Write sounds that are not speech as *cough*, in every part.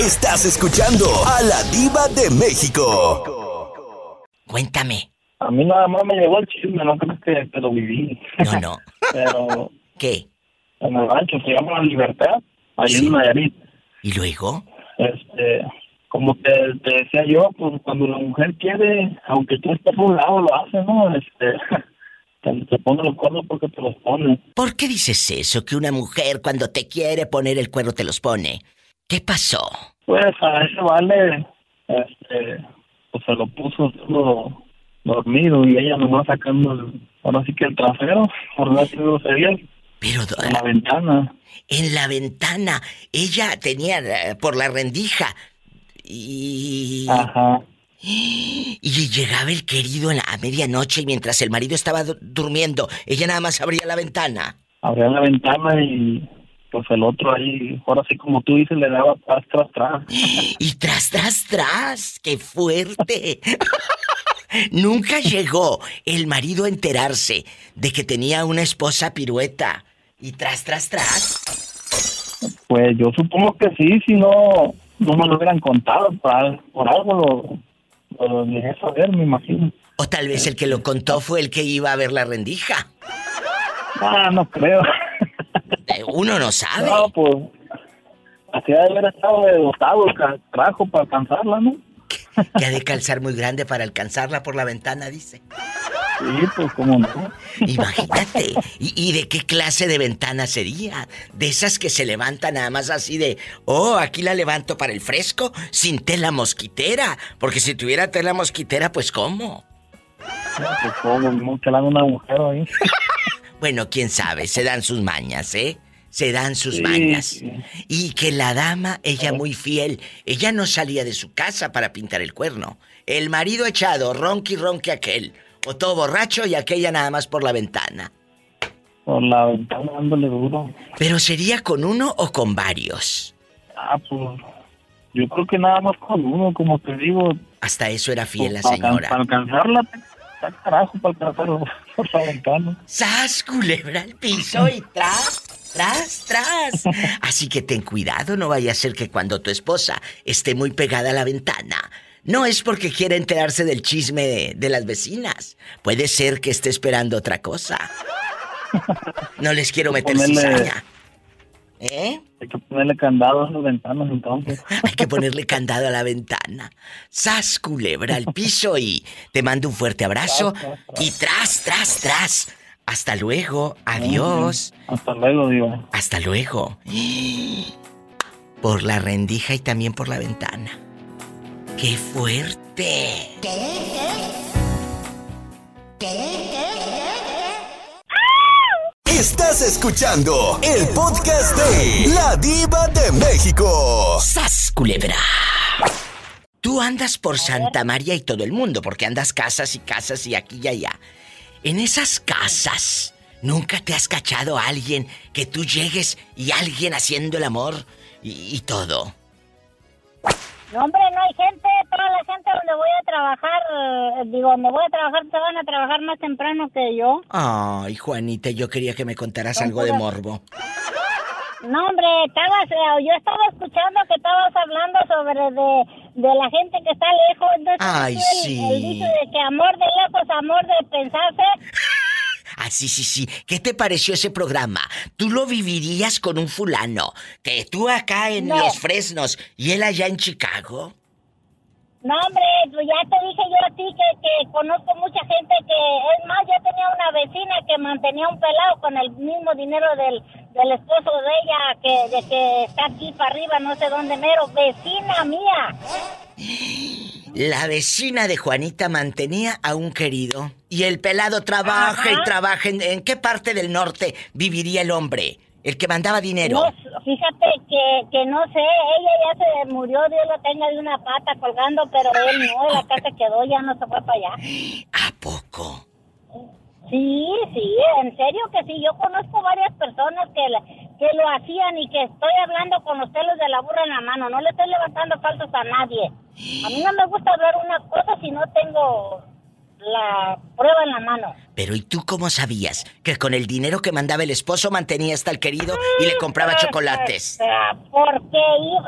Estás escuchando a la diva de México. Cuéntame. A mí nada más me llegó el chisme, no creo que, que lo viví. No, no. *laughs* Pero ¿Qué? en el rancho se llama La Libertad, ahí en Nayarit. ¿Y luego? Este, como te, te decía yo, pues cuando la mujer quiere, aunque tú estés a un lado, lo hace, ¿no? Este, *laughs* te, te pone los cuernos porque te los pone. ¿Por qué dices eso? Que una mujer cuando te quiere poner el cuerno te los pone. ¿Qué pasó? Pues a ese vale, este, pues se lo puso todo dormido y ella nomás sacando el, ahora sí que el trasero, por no decir groserías, Pero en la ventana. en la ventana, ella tenía eh, por la rendija y Ajá. y llegaba el querido a medianoche y mientras el marido estaba du- durmiendo, ella nada más abría la ventana. Abría la ventana y pues el otro ahí, ahora sí como tú dices, le daba tras, tras, tras. Y tras, tras, tras, qué fuerte. *laughs* Nunca llegó el marido a enterarse de que tenía una esposa pirueta. Y tras, tras, tras. Pues yo supongo que sí, si no, no me lo hubieran contado, por, al- por algo lo, lo dejé saber, me imagino. O tal vez el que lo contó fue el que iba a ver la rendija. Ah, no creo. Uno no sabe. No, pues, así ha de haber estado de dotado el trajo para alcanzarla, ¿no? *laughs* Que ha de calzar muy grande para alcanzarla por la ventana, dice. Sí, pues como no. *laughs* Imagínate. ¿Y, y de qué clase de ventana sería? De esas que se levantan nada más así de, oh, aquí la levanto para el fresco, sin tela mosquitera. Porque si tuviera tela mosquitera, pues ¿cómo? No, pues como no, un agujero ahí. *laughs* Bueno, quién sabe, se dan sus mañas, ¿eh? Se dan sus Sí, mañas. Y que la dama, ella muy fiel, ella no salía de su casa para pintar el cuerno. El marido echado, ronqui ronqui aquel. O todo borracho y aquella nada más por la ventana. Por la ventana dándole duro. Pero sería con uno o con varios. Ah, pues, yo creo que nada más con uno, como te digo. Hasta eso era fiel la pues, para, señora. para alcanzarla, está carajo para alcanzarla por la *laughs* ventana. ¡Sas, culebra al piso y tras, tras, tras! Así que ten cuidado, no vaya a ser que cuando tu esposa esté muy pegada a la ventana, no es porque quiera enterarse del chisme de, de las vecinas. Puede ser que esté esperando otra cosa. No les quiero meter Ponerle- cizaña. ¿Eh? Hay que ponerle candado a las ventanas entonces. *laughs* Hay que ponerle candado a la ventana. ¡Sas, culebra al piso y te mando un fuerte abrazo! Y tras, tras, tras. Hasta luego. Adiós. Hasta luego, digo. Hasta luego. *gasps* Por la rendija y también por la ventana. ¡Qué fuerte! Estás escuchando el podcast de La Diva de México. ¡Sas, culebra! Tú andas por Santa María y todo el mundo, porque andas casas y casas y aquí y allá. En esas casas, ¿nunca te has cachado a alguien que tú llegues y alguien haciendo el amor y, y todo? No, hombre, no hay gente. Toda la gente donde voy a trabajar, eh, digo, donde voy a trabajar, se van a trabajar más temprano que yo. Ay, Juanita, yo quería que me contaras algo de morbo. No, hombre, estabas, eh, yo estaba escuchando que estabas hablando sobre de, de la gente que está lejos. Entonces, Ay, el- sí. El dicho de que amor de lejos, amor de pensarse. Ah, sí, sí, sí. ¿Qué te pareció ese programa? ¿Tú lo vivirías con un fulano? Que tú acá en No. Los Fresnos y él allá en Chicago. No, hombre, pues ya te dije yo a ti que, que conozco mucha gente que, es más, yo tenía una vecina que mantenía un pelado con el mismo dinero del, del esposo de ella, que, de que está aquí para arriba, no sé dónde mero, vecina mía. La vecina de Juanita mantenía a un querido. Y el pelado trabaja Ajá. y trabaja. ¿En, en qué parte del norte viviría el hombre? El que mandaba dinero. No, fíjate que, que no sé, ella ya se murió, Dios lo tenga de una pata colgando, pero él no, la casa quedó, ya no se fue para allá. ¿A poco? Sí, sí, en serio que sí. Yo conozco varias personas que, la- que lo hacían y que estoy hablando con los pelos de la burra en la mano. No le estoy levantando falsos a nadie. A mí no me gusta hablar una cosa si no tengo la prueba en la mano. Pero ¿y tú cómo sabías que con el dinero que mandaba el esposo mantenía hasta el querido y le compraba chocolates? Porque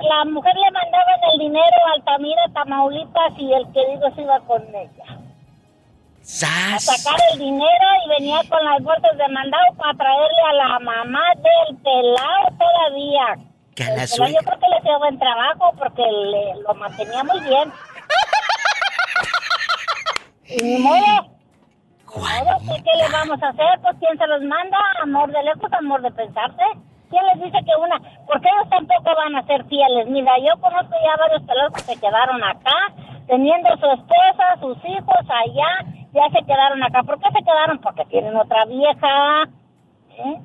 la mujer le mandaba el dinero a Altamira, Tamaulipas y el querido se iba con ella. ¡Sas! A sacar el dinero y venía con las bolsas de mandado para traerle a la mamá del pelado todavía. Que a la Yo creo que le hacía buen trabajo porque le, lo mantenía muy bien. *laughs* y ni modo. Juanita. ¿Qué le vamos a hacer? Pues quién se los manda, amor de lejos, amor de pensarse. ¿Quién les dice que una? Porque ellos tampoco van a ser fieles. Mira, yo conozco ya varios pelados que se quedaron acá, teniendo su esposa, sus hijos allá, ya se quedaron acá. ¿Por qué se quedaron? Porque tienen otra vieja. ¿eh?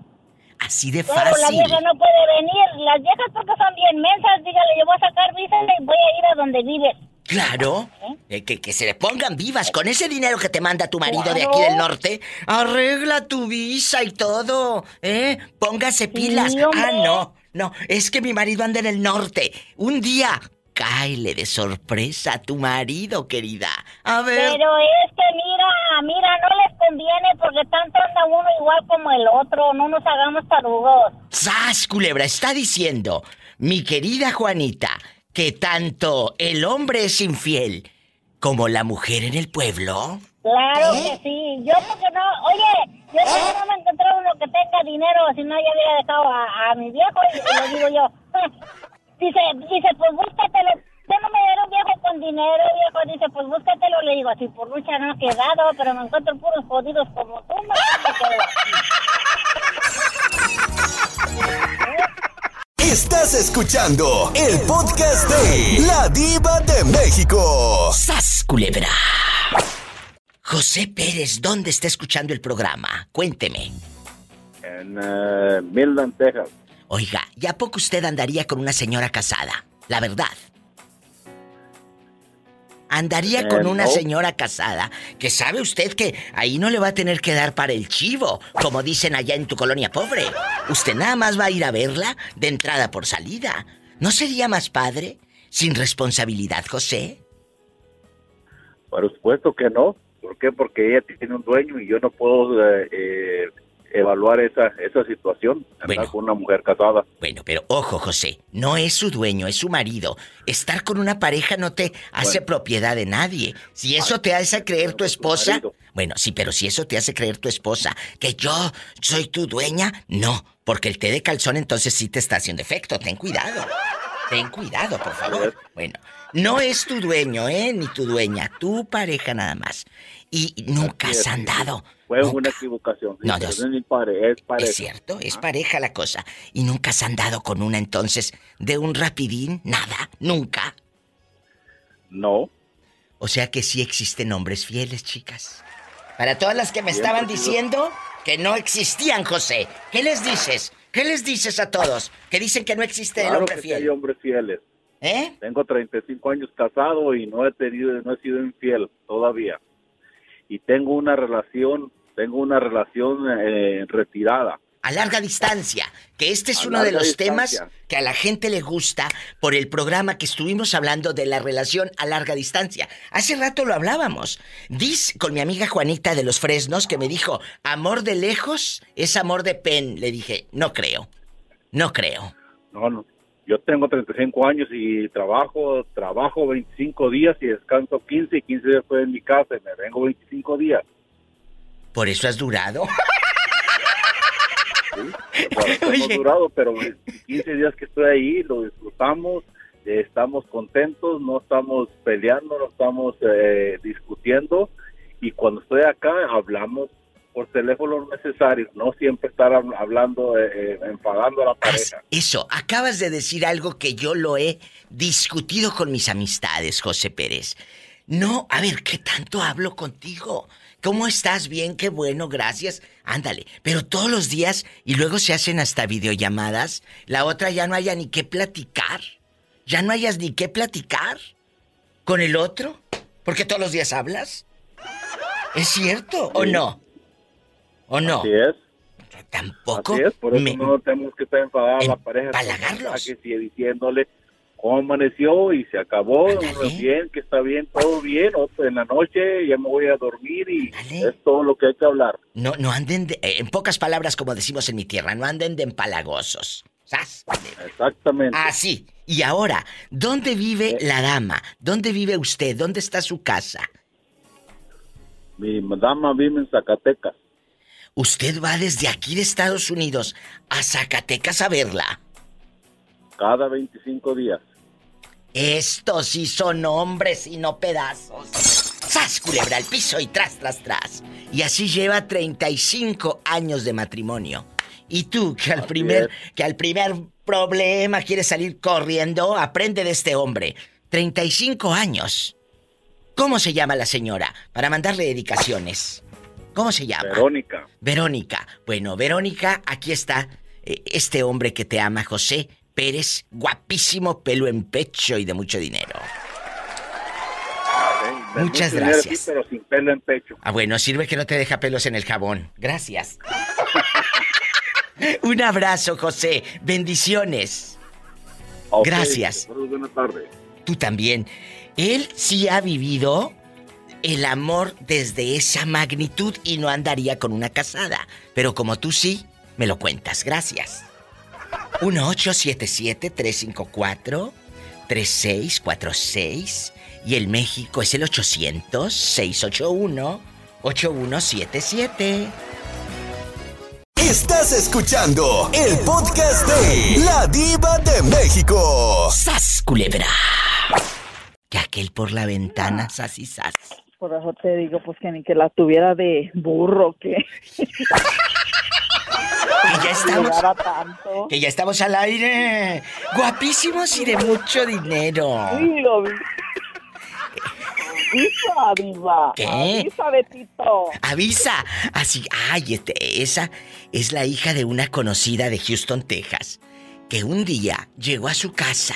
Así de Claro, la fácil. vieja no puede venir. Las viejas porque son bien mensas. Dígale, yo voy a sacar visa y voy a ir a donde vives. Claro. Eh, que, que se le pongan vivas. Con ese dinero que te manda tu marido de aquí del norte, arregla tu visa y todo. ¿Eh? Póngase pilas. ah, no. No, es que mi marido anda en el norte. Un día, cáele de sorpresa a tu marido, querida. A ver. Pero es que mira, mira, no les conviene porque tanto anda uno igual como el otro. No nos hagamos tarugos. ¡Sas, culebra! Está diciendo, mi querida Juanita, que tanto el hombre es infiel como la mujer en el pueblo. Claro ¿Eh? que sí. Yo porque no, oye, yo porque no me encontré uno que tenga dinero, si no ya hubiera dejado a, a mi viejo y, le digo yo, *laughs* dice, dice, pues búscatelo. Yo no me dieron viejo con dinero, viejo, dice, pues búscatelo. Le digo, así por lucha no ha quedado, pero me encuentro puros jodidos como tú, no. *laughs* Estás escuchando el podcast de La Diva de México. ¡Sas, culebra! José Pérez, ¿dónde está escuchando el programa? Cuénteme. En eh, Midland, Texas. Oiga, ¿y a poco usted andaría con una señora casada? La verdad. Andaría Eh, con una no. señora casada que sabe usted que ahí no le va a tener que dar para el chivo, como dicen allá en tu colonia pobre. Usted nada más va a ir a verla de entrada por salida. ¿No sería más padre? Sin responsabilidad, José. Por supuesto que no. ¿Por qué? Porque ella tiene un dueño y yo no puedo eh, eh, evaluar esa, esa situación. Bueno. con una mujer casada. Bueno, pero ojo, José, no es su dueño, es su marido. Estar con una pareja no te hace Bueno. propiedad de nadie. Si eso te hace creer tu esposa, bueno, sí, pero si eso te hace creer tu esposa que yo soy tu dueña, no, porque el té de calzón entonces sí te está haciendo efecto. Ten cuidado. Ten cuidado, por favor. Bueno, no es tu dueño, ¿eh? Ni tu dueña, tu pareja nada más. Y nunca Así has es. andado. Fue nunca. una equivocación. No, no es mi padre, es pareja. Es cierto, es pareja la cosa. ¿Y nunca has andado con una entonces de un rapidín? Nada, nunca. No. O sea que sí existen hombres fieles, chicas. Para todas las que me Siempre estaban sido- diciendo que no existían, José. ¿Qué les dices? ¿Qué les dices a todos? Que dicen que no existe el Claro hombre que fiel. hay hombres fieles. ¿Eh? Tengo 35 años casado y no he tenido, no he sido infiel todavía. Y tengo una relación, tengo una relación eh, retirada. A larga distancia, que este es A uno de los temas que a la gente le gusta por el programa que estuvimos hablando de la relación a larga distancia. Hace rato lo hablábamos. Dis con mi amiga Juanita de los Fresnos que me dijo, amor de lejos es amor de pen. Le dije, no creo, no creo. No, no. Yo tengo 35 años y trabajo, trabajo 25 días y descanso 15 y 15 días estoy en mi casa y me vengo 25 días. Por eso has durado. ¿sí? Hemos durado, pero 15 días que estoy ahí lo disfrutamos, eh, estamos contentos, no estamos peleando, no estamos eh, discutiendo y cuando estoy acá hablamos por teléfono necesario, no siempre estar hab- hablando, eh, eh, enfadando a la Haz pareja. Eso, acabas de decir algo que yo lo he discutido con mis amistades, José Pérez. No, a ver, ¿qué tanto hablo contigo? ¿Cómo estás? Bien, qué bueno, gracias. Ándale, pero todos los días y luego se hacen hasta videollamadas, la otra ya no haya ni qué platicar. Ya no hayas ni qué platicar con el otro, porque todos los días hablas. ¿Es cierto o no? ¿O no? Así es, Tampoco así es, por eso me- no tenemos que estar enfadados a la pareja. con empalagarlos. mensajes y diciéndole cómo amaneció y se acabó, bien, que está bien, todo bien, en la noche ya me voy a dormir y es todo lo que hay que hablar. No, no anden, de- eh, en pocas palabras, como decimos en mi tierra, no anden de empalagosos. ¿Sas? Exactamente. Así. Y ahora, ¿dónde vive la dama? ¿Dónde vive usted? ¿Dónde está su casa? Mi dama vive en Zacatecas. Usted va desde aquí de Estados Unidos a Zacatecas a verla. cada 25 días. Estos sí son hombres y no pedazos. ¡Sas, culebra al piso y tras, tras, tras! Y así lleva 35 años de matrimonio. Y tú, que al Así primer, es. que al primer problema quieres salir corriendo, aprende de este hombre. 35 años. ¿Cómo se llama la señora? Para mandarle dedicaciones. ¿Cómo se llama? Verónica. Verónica. Bueno, Verónica, aquí está eh, este hombre que te ama, José Pérez, guapísimo, pelo en pecho y de mucho dinero. Muchas mucho dinero, gracias. sí, pero sin pelo en pecho. Ah, bueno, sirve que no te deja pelos en el jabón. Gracias. *laughs* Un abrazo, José. Bendiciones. Gracias. Buenas tardes. Tú también. Él sí ha vivido el amor desde esa magnitud y no andaría con una casada. Pero como tú sí, me lo cuentas. Gracias. 1877-354-3646. Y el México es el 800-681-8177. Estás escuchando el podcast de La Diva de México. ¡Sas, culebra! Que aquel por la ventana, sas y sas. Por eso te digo, pues que ni que la tuviera de burro, que *laughs* Que ya estamos... Que ya estamos al aire. Guapísimos y de mucho dinero. Sí, lo vi. Avisa, diva. ¿Qué? Avisa, Betito. Avisa. Así, ay, este, esa es la hija de una conocida de Houston, Texas, que un día llegó a su casa.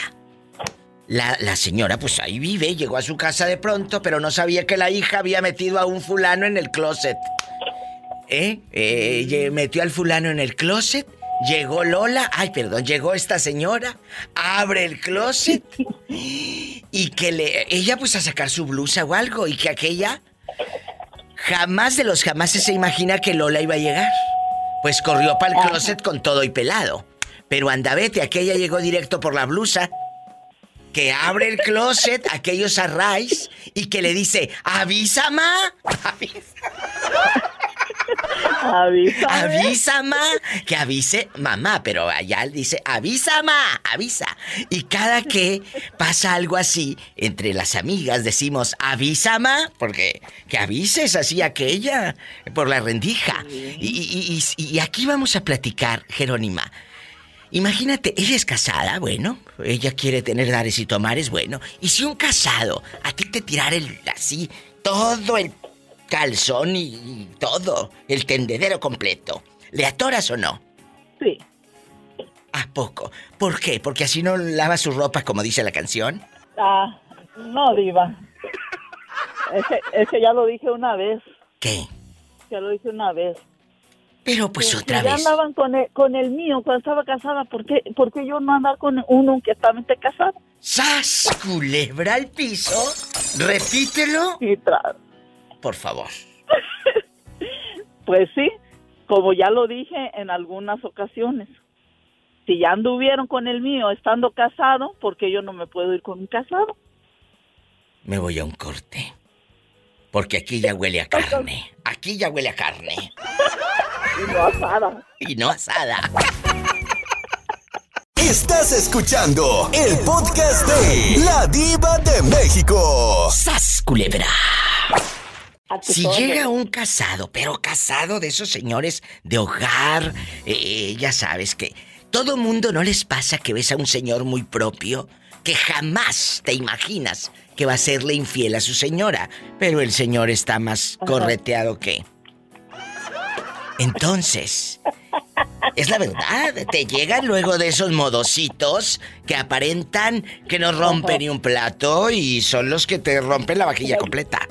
La, la señora, pues ahí vive, llegó a su casa de pronto, pero no sabía que la hija había metido a un fulano en el closet. ¿Eh? Eh, metió al fulano en el closet. Llegó Lola, ay, perdón, llegó esta señora, abre el closet *laughs* y que le. Ella, pues a sacar su blusa o algo, y que aquella jamás de los jamás se imagina que Lola iba a llegar. Pues corrió para el closet con todo y pelado. Pero anda, vete, aquella llegó directo por la blusa. Que abre el closet, aquellos a Rice, y que le dice, avisa, ma. Avisa. Avisa. Avisa, ma. Que avise mamá, pero allá él dice, avisa, ma, avisa. Y cada que pasa algo así, entre las amigas decimos, avisa, ma, porque que avises así aquella, por la rendija. Y, y- y- y aquí vamos a platicar, Jerónima. Imagínate, ella es casada, bueno, ella quiere tener dares y tomares, bueno. Y si un casado a ti te tirara el, así todo el calzón y, y todo, el tendedero completo, ¿le atoras o no? Sí. ¿A poco? ¿Por qué? ¿Porque así no lava su ropa como dice la canción? Ah, no, diva. *laughs* Ese, ese ya lo dije una vez. ¿Qué? Ya lo dije una vez. Pero pues otra si ya vez. andaban con el, con el mío cuando estaba casada, ¿por qué, por qué yo no andar con uno que esté casado? ¡Sas! Culebra al piso. Repítelo, tra- por favor. *laughs* Pues sí, como ya lo dije en algunas ocasiones. Si ya anduvieron con el mío estando casado, ¿por qué yo no me puedo ir con un casado? Me voy a un corte. Porque aquí ya huele a carne. *laughs* Aquí ya huele a carne. Y no asada. *laughs* Y no asada. Estás escuchando el podcast de La Diva de México. ¡Sas, culebra! Si llega un casado, pero casado de esos señores de hogar, eh, ya sabes que todo mundo no les pasa que ves a un señor muy propio que jamás te imaginas que va a serle infiel a su señora, pero el señor está más correteado que. Entonces, es la verdad, te llegan luego de esos modositos que aparentan que no rompen ni un plato y son los que te rompen la vajilla completa.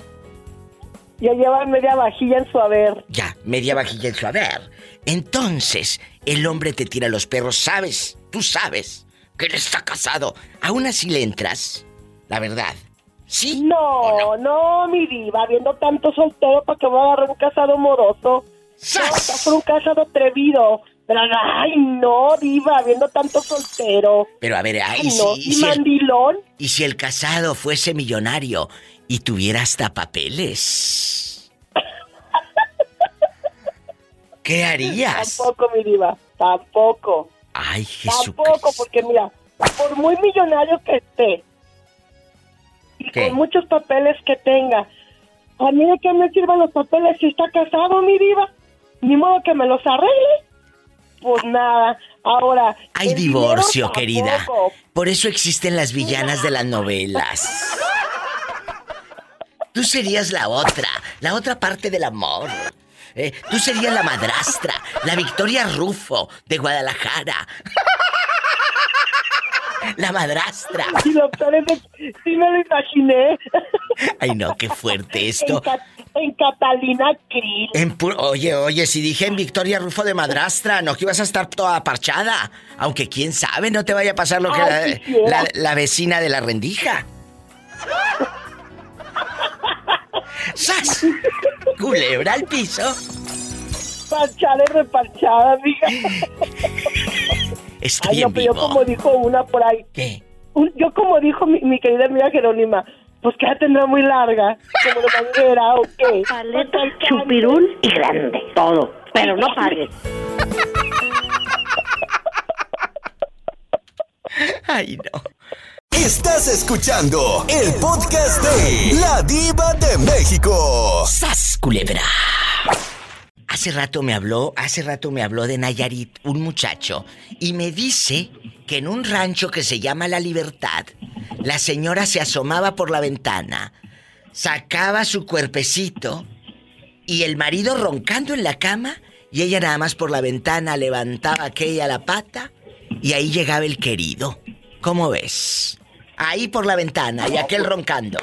Ya llevan media vajilla en su haber. Ya, media vajilla en su haber. Entonces, el hombre te tira los perros, ¿sabes? Tú sabes. que él está casado. Aún así le entras. La verdad. ¿Sí? No, no, mi diva, viendo tanto soltero para que voy a agarrar un casado moroso. ¡Sas! Por un casado atrevido. Pero, ay, no, diva, viendo tanto soltero. Pero a ver, Ay, no, y y si el- mandilón. Y si el casado fuese millonario y tuviera hasta papeles. *laughs* ¿Qué harías? Tampoco, mi diva, tampoco. Ay, Jesús. Tampoco, porque mira, por muy millonario que esté y ¿Qué? con muchos papeles que tenga, a mí de qué me sirven los papeles si está casado, mi diva. Ni modo que me los arregle. Pues nada, ahora. Hay divorcio, querida. tampoco. Por eso existen las villanas de las novelas. Tú serías la otra, la otra parte del amor. Eh, tú serías la madrastra, la Victoria Rufo de Guadalajara. La madrastra. *laughs* Es de- sí me lo imaginé. Ay, no, qué fuerte En, esto. Ca- en Catalina Krill. En oye, oye, si dije en Victoria Rufo de madrastra, no que ibas a estar toda parchada. Aunque quién sabe, no te vaya a pasar lo que Ay, la, quisiera. la- la vecina de la rendija. ¡Sas! Culebra al piso. Parchada y reparchada, amiga. *laughs* Estoy Ay, no, en pero yo como dijo una por ahí. ¿Qué? Un- yo como dijo mi, mi querida amiga Jerónima, pues que la tendrá muy larga, como de manguera o qué. *laughs* Paleta, Pues, chupirul y grande. Todo. Pero no pagues. *laughs* Ay, no. Estás escuchando el podcast de La Diva de México. ¡Sas, culebra! Hace rato me habló, hace rato me habló de Nayarit, un muchacho, y me dice que en un rancho que se llama La Libertad, la señora se asomaba por la ventana, sacaba su cuerpecito y el marido roncando en la cama y ella nada más por la ventana levantaba aquella la pata y ahí llegaba el querido. ¿Cómo ves? Ahí por la ventana y aquel roncando.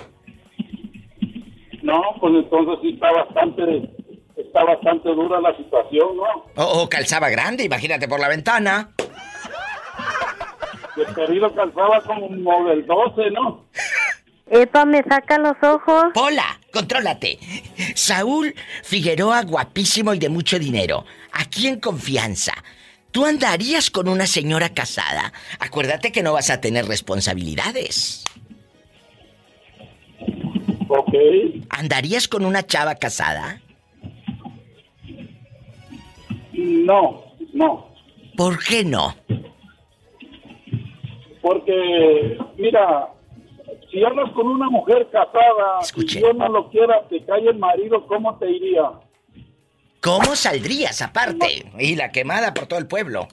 No, pues entonces sí está bastante, está bastante dura la situación, ¿no? O, o calzaba grande, imagínate por la ventana. El querido calzaba como del 12, ¿no? Epa, me saca los ojos. Pola, contrólate. Saúl Figueroa, guapísimo y de mucho dinero. Aquí en confianza. ¿Tú andarías con una señora casada? Acuérdate que no vas a tener responsabilidades. Ok. ¿Andarías con una chava casada? No, no. ¿Por qué no? Porque, mira, si hablas con una mujer casada y Dios no lo quiera, te cae el marido, ¿cómo te iría? ¿Cómo saldrías aparte? Y la quemada por todo el pueblo.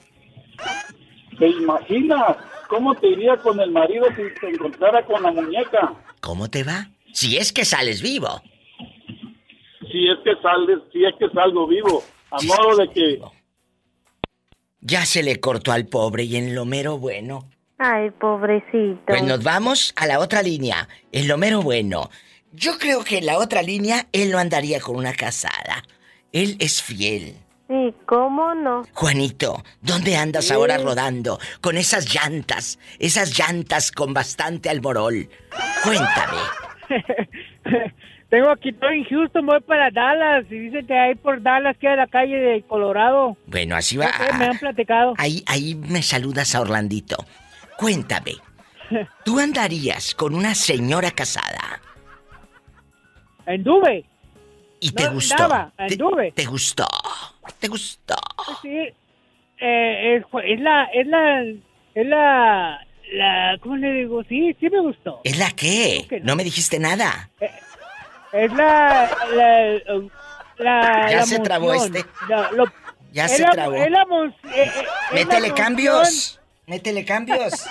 ¿Te imaginas cómo te iría con el marido si te encontrara con la muñeca? ¿Cómo te va? Si es que sales vivo. Si es que sales, si es que salgo vivo. A modo de que Ya se le cortó al pobre y en lo mero bueno. Ay, pobrecito. Pues nos vamos a la otra línea, en lo mero bueno. Yo creo que en la otra línea él no andaría con una casada. Él es fiel. ¿Y cómo no? Juanito, ¿dónde andas ahora rodando? Con esas llantas, esas llantas con bastante alborol. Cuéntame. *laughs* Tengo aquí, estoy en Houston, voy para Dallas y dice que ahí por Dallas queda la calle de Colorado. Bueno, así va. Me han platicado. Ahí, ahí me saludas a Orlandito. Cuéntame. *laughs* ¿Tú andarías con una señora casada? Anduve. ¿Y te gustó? andaba, ¿Te- anduve. ¿Te gustó? ¿Te gustó? Sí. Eh, es, es la, es la, es la, la, ¿cómo le digo? Sí, sí me gustó. ¿Es la qué? no. No me dijiste nada. Es la, la, la Ya la se trabó este. Lo- Ya se trabó. eh, Métele cambios. Métele cambios. *laughs*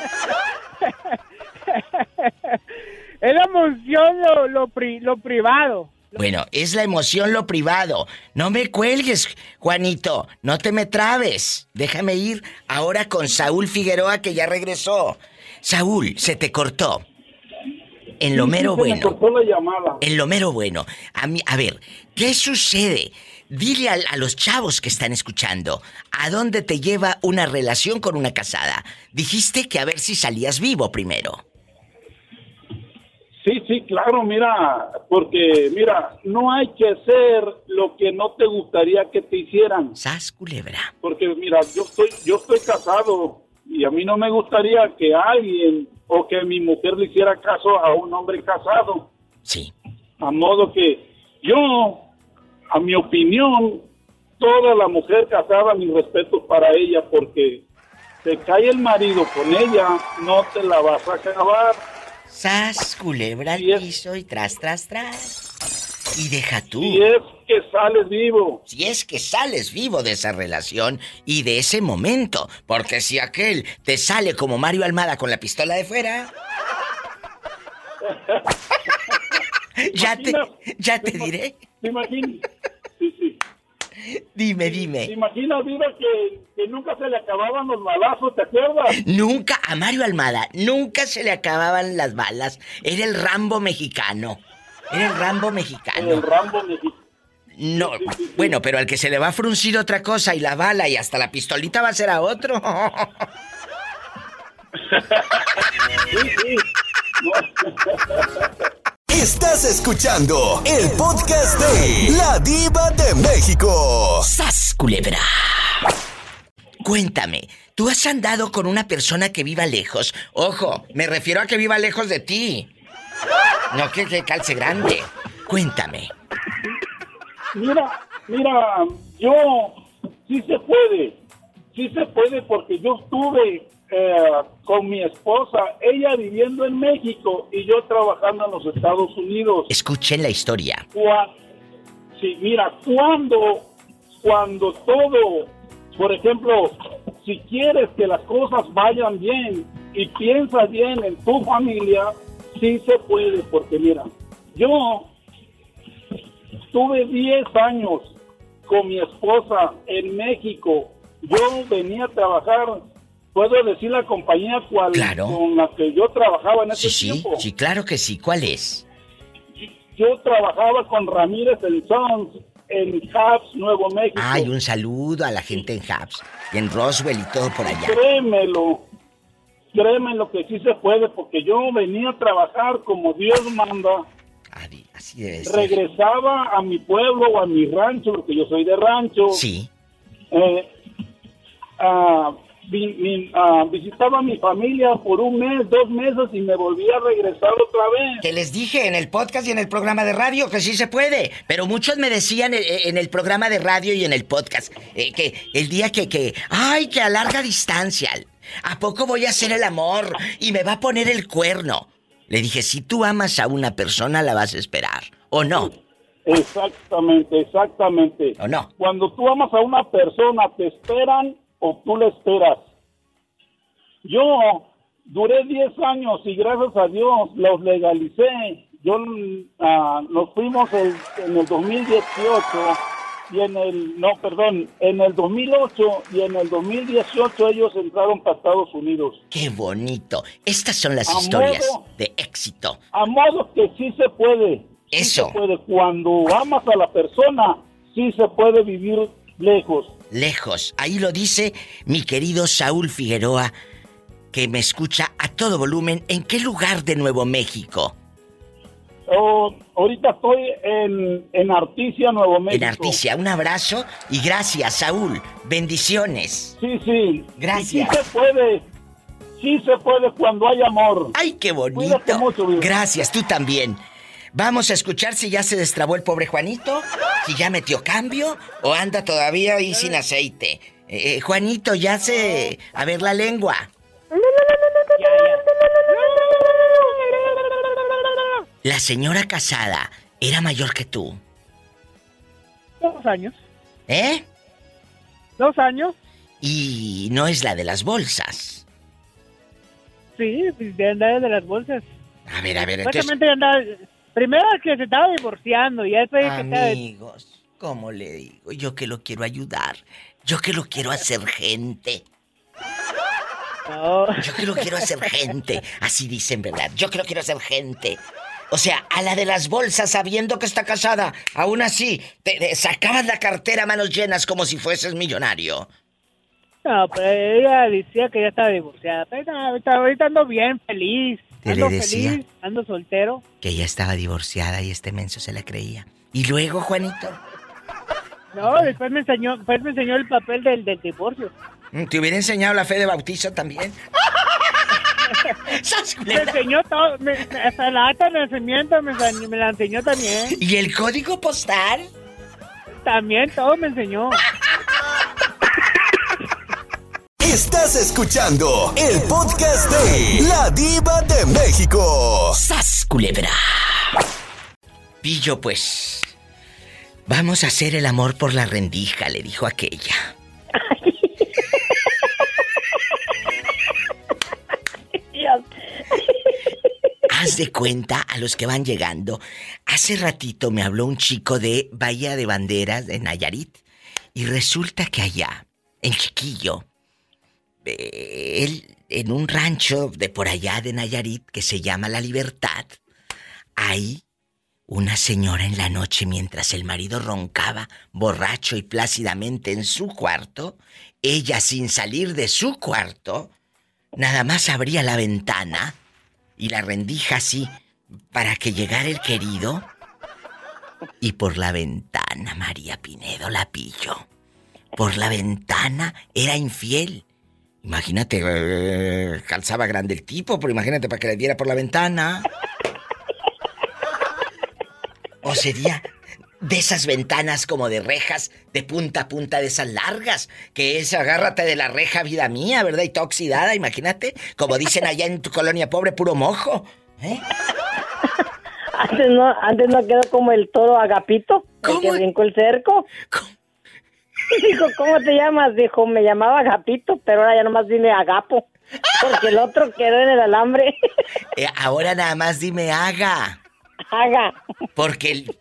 Es la emoción lo, lo, pri- lo privado. Bueno, es la emoción lo privado. No me cuelgues, Juanito. No te me trabes. Déjame ir ahora con Saúl Figueroa que ya regresó. Saúl, se te cortó. En lo mero bueno. En lo mero bueno. A mí, a ver, ¿qué sucede? Dile a, a los chavos que están escuchando, ¿a dónde te lleva una relación con una casada? Dijiste que a ver si salías vivo primero. Sí, sí, claro, mira, porque mira, no hay que hacer lo que no te gustaría que te hicieran. Sas culebra. Porque mira, yo estoy, yo estoy casado y a mí no me gustaría que alguien o que mi mujer le hiciera caso a un hombre casado. Sí. A modo que yo, a mi opinión, toda la mujer casada, mi respeto para ella, porque se cae el marido con ella, no te la vas a acabar. Sas culebra al piso y tras, tras, tras. Y deja tú. Si es que sales vivo. Si es que sales vivo de esa relación y de ese momento. Porque si aquel te sale como Mario Almada con la pistola de fuera. *laughs* ya te, ya te diré. ¿Te imaginas? Sí, sí. Dime, ¿Te dime. imaginas, Viva, que, que nunca se le acababan los balazos, ¿te acuerdas? Nunca, a Mario Almada, nunca se le acababan las balas. Era el Rambo mexicano. Era el Rambo mexicano. El Rambo mexicano. No, bueno, pero al que se le va a fruncir otra cosa y la bala y hasta la pistolita va a ser a otro. Sí, *laughs* sí. Estás escuchando el podcast de La Diva de México. ¡Sas, culebra! Cuéntame, ¿tú has andado con una persona que viva lejos? Ojo, me refiero a que viva lejos de ti. No que, que calce grande. Cuéntame. Mira, mira, yo sí se puede, sí se puede porque yo estuve eh, con mi esposa, ella viviendo en México y yo trabajando en los Estados Unidos. Escuchen la historia. Cua- sí, mira, cuando, cuando todo, por ejemplo, si quieres que las cosas vayan bien y piensas bien en tu familia, sí se puede, porque mira, yo tuve 10 años con mi esposa en México. Yo venía a trabajar, puedo decir la compañía cual, Claro. con la que yo trabajaba en ese Sí, sí, tiempo. sí, claro que sí. ¿Cuál es? Yo trabajaba con Ramírez en Sons, en Habs, Nuevo México. Ay, un saludo a la gente en Habs en Roswell y todo por allá. Créemelo, créemelo que sí se puede, porque yo venía a trabajar como Dios manda. Así debe ser. Regresaba a mi pueblo o a mi rancho, porque yo soy de rancho. Sí. Eh, ah, vi- ah, visitaba a mi familia por un mes, dos meses y me volví a regresar otra vez. Que les dije en el podcast y en el programa de radio que sí se puede. Pero muchos me decían eh, en el programa de radio y en el podcast eh, que el día que, que, ay, que a larga distancia, ¿a poco voy a hacer el amor y me va a poner el cuerno? Le dije, si tú amas a una persona, la vas a esperar. ¿O no? Exactamente, exactamente. ¿O no? Cuando tú amas a una persona, ¿te esperan o tú le esperas? Yo duré 10 años y gracias a Dios los legalicé. Yo ah, nos fuimos el- en el 2018 y en el, no, perdón, en el 2008 y en el 2018 ellos entraron para Estados Unidos. Qué bonito. Estas son las A historias modo- de éxito. A modo que sí se puede. Sí Eso. se puede. Cuando amas a la persona, sí se puede vivir lejos. Lejos. Ahí lo dice mi querido Saúl Figueroa, que me escucha a todo volumen. ¿En qué lugar de Nuevo México? Oh, ahorita estoy en, en Articia, Nuevo México. En Articia. Un abrazo y gracias, Saúl. Bendiciones. Sí, sí. Gracias. Y sí se puede. Sí se puede cuando hay amor. ¡Ay, qué bonito! Cuídate mucho. Gracias, tú también. Vamos a escuchar si ya se destrabó el pobre Juanito, si ya metió cambio o anda todavía ahí sin aceite. Eh, eh, Juanito, ya se... A ver la lengua. La señora casada era mayor que tú, Dos años. ¿eh? Dos años. Y no es la de las bolsas. Sí, de andar de las bolsas. A ver, a ver, entonces... Andaba... Primero que se estaba divorciando y ya después que estaba... Amigos, ¿cómo le digo? Yo que lo quiero ayudar. Yo que lo quiero hacer gente. No. Yo que lo quiero hacer gente. Así dicen, ¿verdad? Yo que lo quiero hacer gente. O sea, a la de las bolsas, sabiendo que está casada, aún así, te, te sacabas la cartera a manos llenas como si fueses millonario. No, pero ella decía que ya estaba divorciada. Pero no, ahorita, ando bien, feliz. ¿Te Ando le decía? feliz, ando soltero. Que ella estaba divorciada y este menso se la creía. Y luego, Juanito, No, después me enseñó, después me enseñó el papel del, del divorcio. mm, te hubiera enseñado la fe de bautizo también. ¡Sas, *laughs* Me enseñó todo, me, hasta la acta de nacimiento me la enseñó también. ¿Y el código postal? También todo me enseñó. Estás escuchando el podcast de La Diva de México. ¡Sas, culebra! Pillo, pues. Vamos a hacer el amor por la rendija, le dijo aquella. De cuenta a los que van llegando. Hace ratito me habló un chico de Bahía de Banderas, de Nayarit. Y resulta que allá, en Chiquillo, eh, él, en un rancho de por allá de Nayarit que se llama La Libertad, hay una señora en la noche mientras el marido roncaba borracho y plácidamente en su cuarto, ella sin salir de su cuarto, nada más abría la ventana y la rendija así para que llegara el querido y por la ventana María Pinedo la pilló. Por la ventana era infiel. Imagínate, eh, calzaba grande el tipo, pero imagínate para que le diera por la ventana. O sería de esas ventanas como de rejas, de punta a punta, de esas largas, que es agárrate de la reja, vida mía, ¿verdad? Y toda oxidada, imagínate. Como dicen allá en tu colonia pobre, puro mojo. ¿eh? *laughs* Antes no, antes no quedó como el toro agapito, el que brincó el cerco. *laughs* Dijo, ¿cómo te llamas? Dijo, me llamaba Agapito, pero ahora ya nomás dime Agapo. Porque el otro quedó en el alambre. *laughs* Eh, ahora nada más dime haga. Haga. Porque el-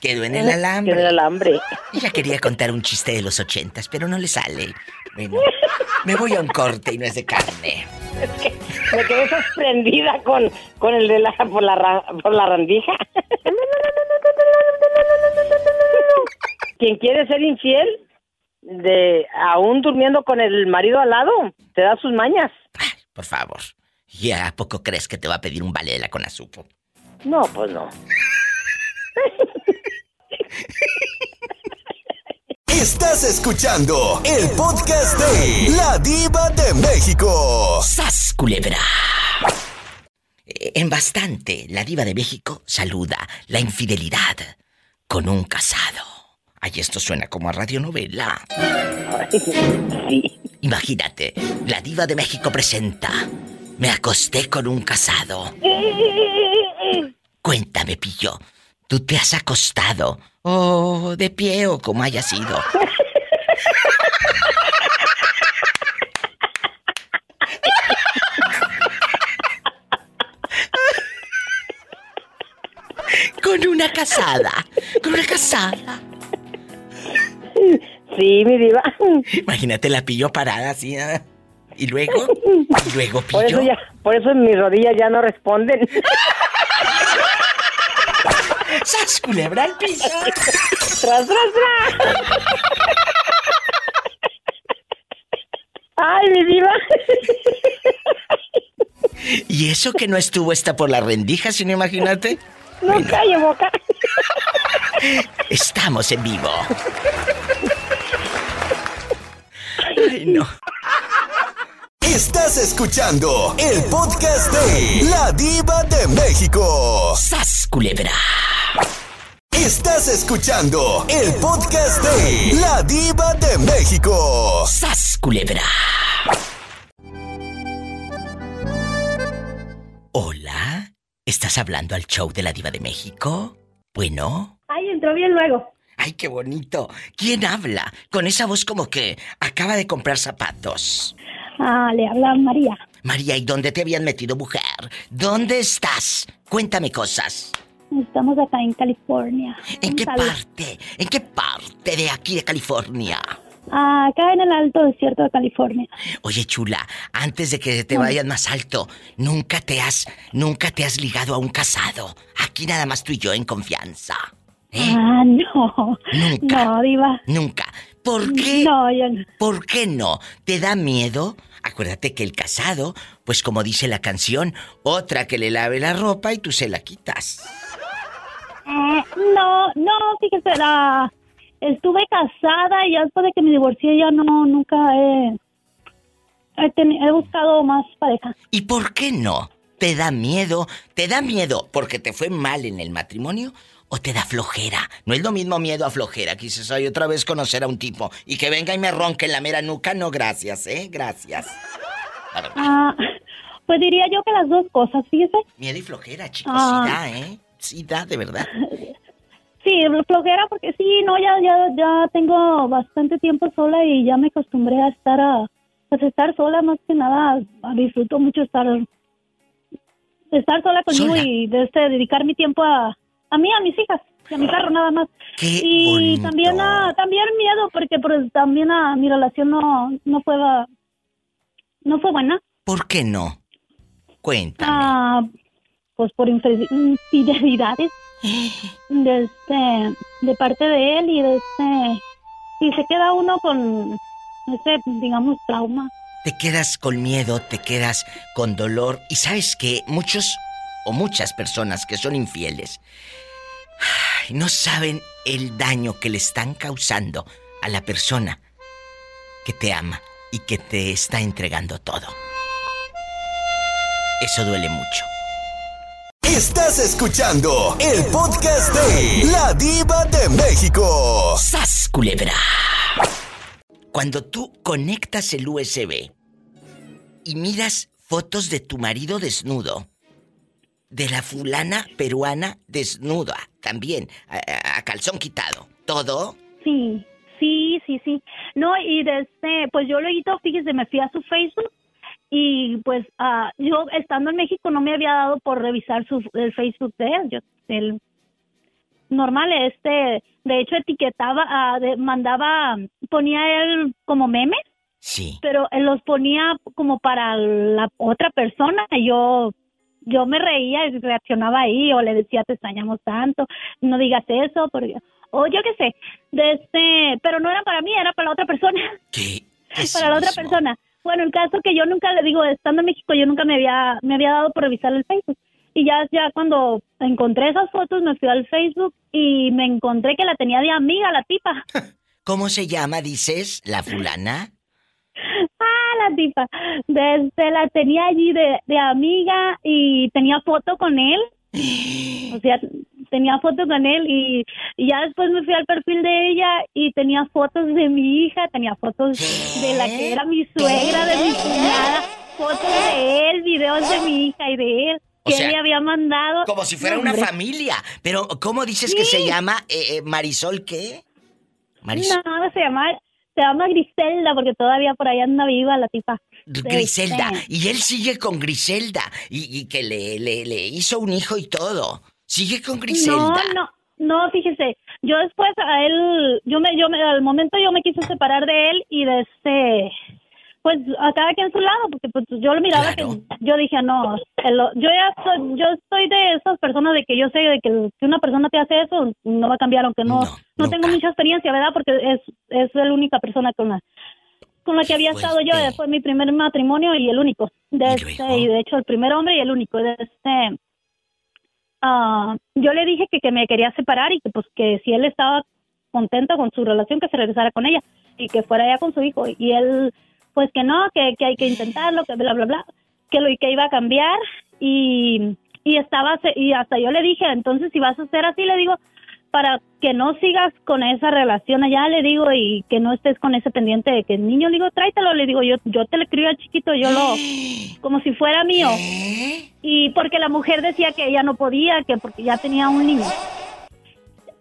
quedó en el alambre. Quedó en el alambre. Ella quería contar un chiste de los ochentas, pero no le sale. Bueno, me voy a un corte y no es de carne. Me quedé sorprendida con, con el de la, por la, por la randija. Quien quiere ser infiel, de aún durmiendo con el marido al lado, te da sus mañas. Por favor. ¿Ya a poco crees que te va a pedir un vale de la? No, pues no. Estás escuchando el podcast de La Diva de México. ¡Sas, culebra! En bastante, la diva de México saluda la infidelidad con un casado. Ay, esto suena como a radionovela. Imagínate, la diva de México presenta. Me acosté con un casado. Cuéntame, pillo. ¿Tú te has acostado? O de pie o como haya sido. Con una casada. Con una casada. Sí, mi diva. Imagínate la pillo parada así. ¿ah? Y luego, y luego Por eso pillo. ya, por eso mis rodillas ya no responden. ¡Sas, culebra al piso! ¡Tras, tras, tras! ¡Ay, mi diva! Y eso que no estuvo esta por la rendija, sino imagínate. No calle boca. Estamos en vivo. Ay, no. Estás escuchando el podcast de La Diva de México. ¡Sas, culebra! Estás escuchando el podcast de La Diva de México. ¡Sas, culebra! Hola, ¿estás hablando al show de la Diva de México? Bueno. Ay, entró bien luego. ¡Ay, qué bonito! ¿Quién habla? Con esa voz como que acaba de comprar zapatos. Ah, le habla María. María, ¿y dónde te habían metido, mujer? ¿Dónde estás? Cuéntame cosas. Estamos acá en California. ¿En qué parte? ¿En qué parte de aquí de California? Acá en el Alto Desierto de California. Oye, chula, antes de que te vayas más alto, nunca te has, nunca te has ligado a un casado. Aquí nada más tú y yo en confianza. Ah, no. Nunca. No, diva. Nunca. ¿Por qué? No, yo no. ¿Por qué no? ¿Te da miedo? Acuérdate que el casado, pues como dice la canción, otra que le lave la ropa y tú se la quitas. Eh, no, no, fíjese, la, estuve casada y después de que me divorcié ya no, nunca he, he, he buscado más pareja. ¿Y por qué no? ¿Te da miedo? ¿Te da miedo porque te fue mal en el matrimonio? ¿O te da flojera? No es lo mismo miedo a flojera. Quizás hoy otra vez conocer a un tipo y que venga y me ronque en la mera nuca. No, gracias, ¿eh? Gracias. Ah, pues diría yo que las dos cosas, fíjese. Miedo y flojera, chicos. Ah. Sí da, ¿eh? Sí da, de verdad. Sí, flojera porque sí, no, ya, ya, ya tengo bastante tiempo sola y ya me acostumbré a estar a, pues estar sola más que nada, disfruto mucho estar, estar sola conmigo Sola. y de este, dedicar mi tiempo a, a mí, a mis hijas y a mi perro nada más. Qué y bonito. también, ah, también miedo porque pues, también ah, mi relación no, no fue, ah, no fue buena. ¿Por qué no? Cuéntame. Ah, pues por infidelidades *gasps* de, este, de parte de él y de este, y se queda uno con ese, digamos, trauma. Te quedas con miedo, te quedas con dolor. Y sabes que muchos o muchas personas que son infieles no saben el daño que le están causando a la persona que te ama y que te está entregando todo. Eso duele mucho. Estás escuchando el podcast de La Diva de México. ¡Sas, culebra! Cuando tú conectas el USB y miras fotos de tu marido desnudo, de la fulana peruana desnuda, también, a, calzón quitado, todo, Sí, sí, sí, sí. No, y desde, pues yo luego, fíjese, me fui a su Facebook y pues ah, yo estando en México no me había dado por revisar su el Facebook de él. Yo, él normal, este, de hecho etiquetaba, ah, de- mandaba, ponía él como memes. Sí. Pero él los ponía como para la otra persona. y Yo yo me reía y reaccionaba ahí o le decía te extrañamos tanto, no digas eso, porque, o yo qué sé, de este, pero no era para mí, era para la otra persona. ¿Qué? *laughs* para la otra persona. Bueno, el caso que yo nunca le digo, estando en México, yo nunca me había, me había dado por revisar el Facebook. Y ya, ya cuando encontré esas fotos, me fui al Facebook y me encontré que la tenía de amiga la tipa. *laughs* ¿Cómo se llama, dices, la fulana? *laughs* Ah, la tipa. Desde la tenía allí de, de amiga y tenía foto con él. *gasps* O sea, tenía foto con él y, y ya después me fui al perfil de ella y tenía fotos de mi hija, tenía fotos de la que era mi suegra, de mi cuñada, fotos de él, videos de mi hija y de él O que sea, él le había mandado. Como si fuera No, una familia. Pero, ¿cómo dices que se llama eh, eh, Marisol qué? Marisol. No, se llama, se llama Griselda porque todavía por ahí anda viva la tipa. Griselda. Este, Y él sigue con Griselda. Y, y que le, le, le hizo un hijo y todo. Sigue con Griselda. No, no, no, fíjese, yo después a él, yo me, yo me, al momento yo me quise separar de él y de este, pues a cada quien su lado, porque pues yo lo miraba que yo dije no, el- yo ya soy, yo estoy de esas personas de que yo sé de que si una persona te hace eso no va a cambiar, aunque no, no, tengo mucha experiencia, ¿verdad? Porque es, es la única persona con la con la que había estado yo, fue mi primer matrimonio y el único, de este, y de hecho el primer hombre y el único, de este, ah, yo le dije que, que me quería separar y que pues que si él estaba contento con su relación que se regresara con ella y que fuera allá con su hijo y él pues que no, que, que hay que intentarlo, que bla bla bla, que lo que iba a cambiar y y estaba y hasta yo le dije, entonces si vas a hacer así le digo para que no sigas con esa relación allá, le digo, y que no estés con ese pendiente de que el niño, le digo, tráetelo, le digo, yo yo te le crío al chiquito, yo lo, *gasps* como si fuera mío. Y porque la mujer decía que ella no podía, que porque ya tenía un niño.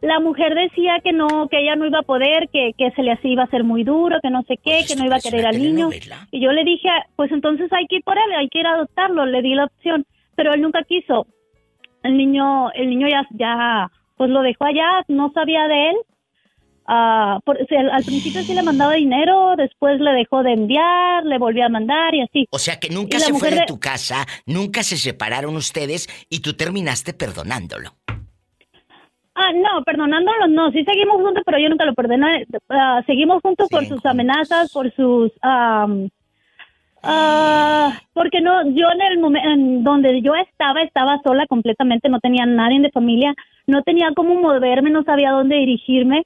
La mujer decía que no, que ella no iba a poder, que, que se le hacía iba a ser muy duro, que no sé qué, que no iba a querer al niño. Y yo le dije, pues entonces hay que ir por él, hay que ir a adoptarlo, le di la opción, pero él nunca quiso. El niño, el niño ya, ya, pues lo dejó allá, no sabía de él. ah, por- al principio sí le mandaba dinero, después le dejó de enviar, le volvió a mandar y así. O sea que nunca se fue de- tu casa, nunca se separaron ustedes y tú terminaste perdonándolo. Ah, no, perdonándolo, no, sí seguimos juntos, pero yo nunca lo perdoné. Ah, seguimos juntos por sus amenazas, por sus... am, ah, porque no, yo en el momento en donde yo estaba, estaba sola completamente, no tenía nadie de familia, no tenía cómo moverme, no sabía dónde dirigirme.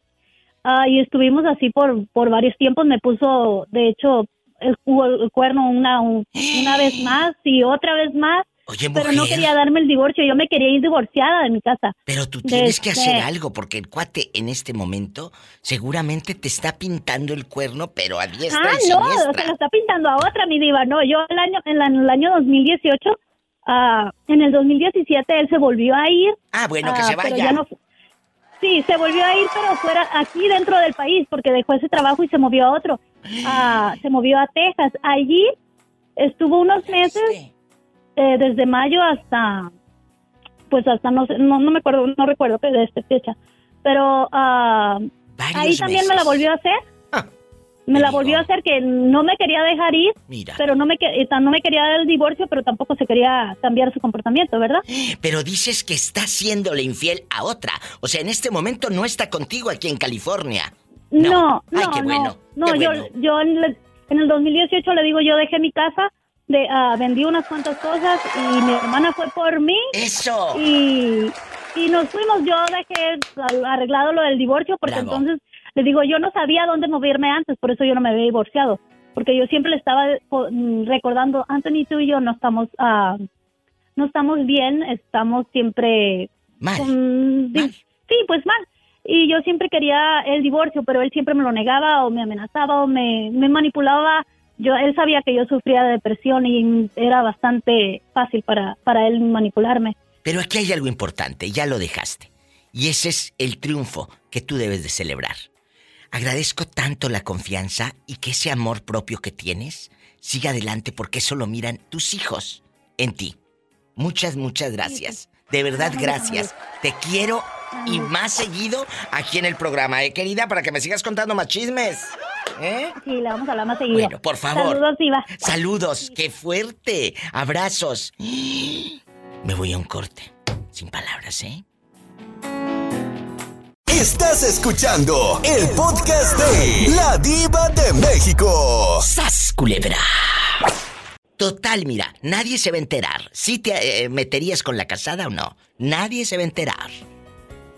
Ah, y estuvimos así por, por varios tiempos, me puso, de hecho, el, el cuerno una, un- una vez más y otra vez más. Oye, pero no quería darme el divorcio, yo me quería ir divorciada de mi casa. Pero tú tienes que este- hacer algo porque el cuate en este momento seguramente te está pintando el cuerno, pero a diestra Ah, y no, se lo está pintando a otra, mi diva. No, yo el año, en, la- en el año 2018, ah, en el 2017 él se volvió a ir. Ah, bueno, que ah, se pero vaya. ya no fu- sí, se volvió a ir, pero fuera aquí dentro del país, porque dejó ese trabajo y se movió a otro. Ah, se movió a Texas. Allí estuvo unos meses, eh, desde mayo hasta, pues hasta no sé, no, no me acuerdo, no recuerdo pero de esta fecha. Pero ah, ahí también me la volvió a hacer. Me la volvió a hacer que no me quería dejar ir, Mira. pero no me, que- no me quería dar el divorcio, pero tampoco se quería cambiar su comportamiento, ¿verdad? Pero dices que está siéndole infiel a otra. O sea, en este momento no está contigo aquí en California. No, no, Ay, qué no, bueno, no, qué yo, bueno. yo en, el- en el 2018 le digo, yo dejé mi casa, de, ah, vendí unas cuantas cosas y mi hermana fue por mí. Eso. Y, y nos fuimos, yo dejé arreglado lo del divorcio porque Bravo. entonces le digo, yo no sabía dónde moverme antes, por eso yo no me había divorciado. Porque yo siempre le estaba mm, recordando, Anthony, tú y yo no estamos, ah, no estamos bien, estamos siempre... Mal. con- Sí, pues mal. Y yo siempre quería el divorcio, pero él siempre me lo negaba o me amenazaba o me, me manipulaba. Yo, él sabía que yo sufría de depresión y era bastante fácil para, para él manipularme. Pero aquí hay algo importante, ya lo dejaste. Y ese es el triunfo que tú debes de celebrar. Agradezco tanto la confianza y que ese amor propio que tienes siga adelante porque eso lo miran tus hijos en ti. Muchas, muchas gracias. De verdad, gracias. Te quiero y más seguido aquí en el programa, ¿eh, querida? Para que me sigas contando más chismes. ¿Eh? Sí, le vamos a hablar más seguido. Bueno, por favor. Saludos, Diva. Saludos, qué fuerte. Abrazos. Me voy a un corte. Sin palabras, ¿eh? Estás escuchando el podcast de La Diva de México. ¡Sas, culebra! Total, mira, nadie se va a enterar. Si te eh, meterías con la casada o no, nadie se va a enterar.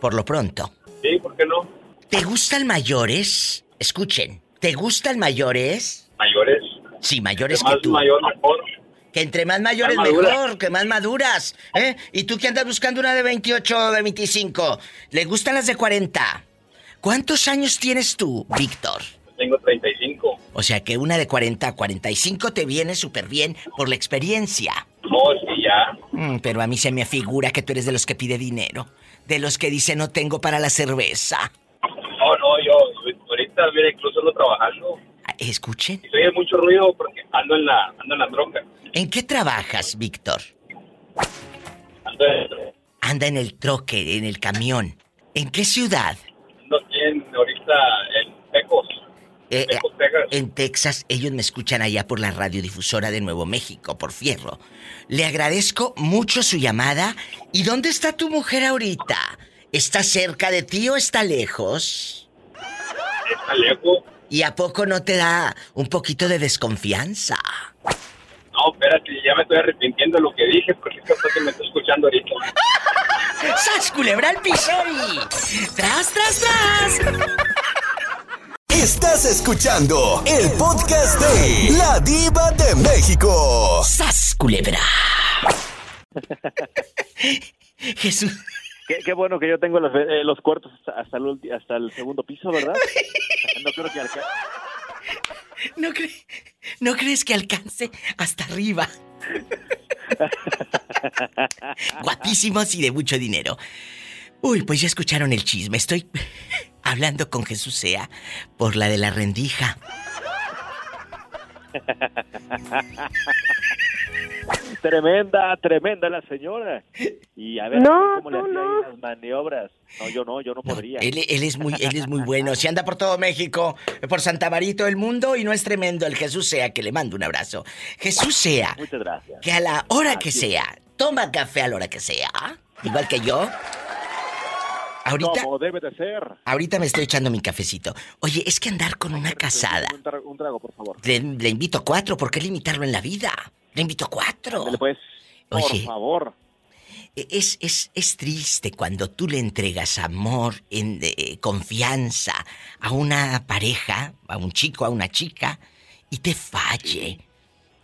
Por lo pronto. Sí, ¿por qué no? ¿Te gustan mayores? Escuchen, ¿te gustan mayores? Mayores. Sí, mayores Entre que más tú. mayor, mejor. Que entre más mayores Más mejor, que más maduras. ¿Eh? ¿Y tú que andas buscando una de 28 o de 25? ¿Le gustan las de 40? ¿Cuántos años tienes tú, Víctor? Tengo 35. O sea que una de 40 a 45 te viene súper bien por la experiencia. No, sí, ya. Mm, pero a mí se me figura que tú eres de los que pide dinero. De los que dice no tengo para la cerveza. No, no, yo ahorita, mira, incluso ando trabajando. Escuchen. Y oye mucho ruido porque ando en la, ando en la troca. ¿En qué trabajas, Víctor? Ando, en- Anda en el troque, en el camión. ¿En qué ciudad? ando aquí en, ahorita en. Eh, Texas. En Texas, ellos me escuchan allá por la radiodifusora de Nuevo México, por Fierro. Le agradezco mucho su llamada. ¿Y dónde está tu mujer ahorita? ¿Está cerca de ti o está lejos? Está lejos. ¿Y a poco no te da un poquito de desconfianza? No, espérate, ya me estoy arrepintiendo de lo que dije porque es capaz que me está escuchando ahorita. *laughs* ¡Sas, culebra al piso. ¡Tras, tras, tras! Estás escuchando el podcast de La Diva de México. ¡Sas, culebra! *laughs* Jesús. Qué, qué bueno que yo tengo los, eh, los cuartos hasta, el, ulti- hasta el segundo piso, ¿verdad? No creo que alcance. *laughs* ¿No, cre- ¿No crees que alcance hasta arriba? *laughs* Guapísimos y de mucho dinero. Uy, pues ya escucharon el chisme. Estoy hablando con Jesús Sea por la de la rendija. *laughs* tremenda, tremenda la señora. Y a ver No, cómo le hacía no. las maniobras. No, yo no, yo no podría. Él, él es muy, él es muy bueno. Se anda por todo México, por Santa Marito el mundo y no es tremendo el Jesús sea que le mando un abrazo. Jesús sea Muchas gracias. que a la hora que sea, toma café a la hora que sea, igual que yo. Ahorita, Como debe de ser. ahorita me estoy echando mi cafecito. Oye, es que andar con una casada. Un trago, un trago, por favor. Le, le invito cuatro, ¿por qué limitarlo en la vida? Le invito cuatro. Ándale, pues. Por Oye. favor. Es, es, es triste cuando tú le entregas amor, en, eh, confianza a una pareja, a un chico, a una chica, y te falle.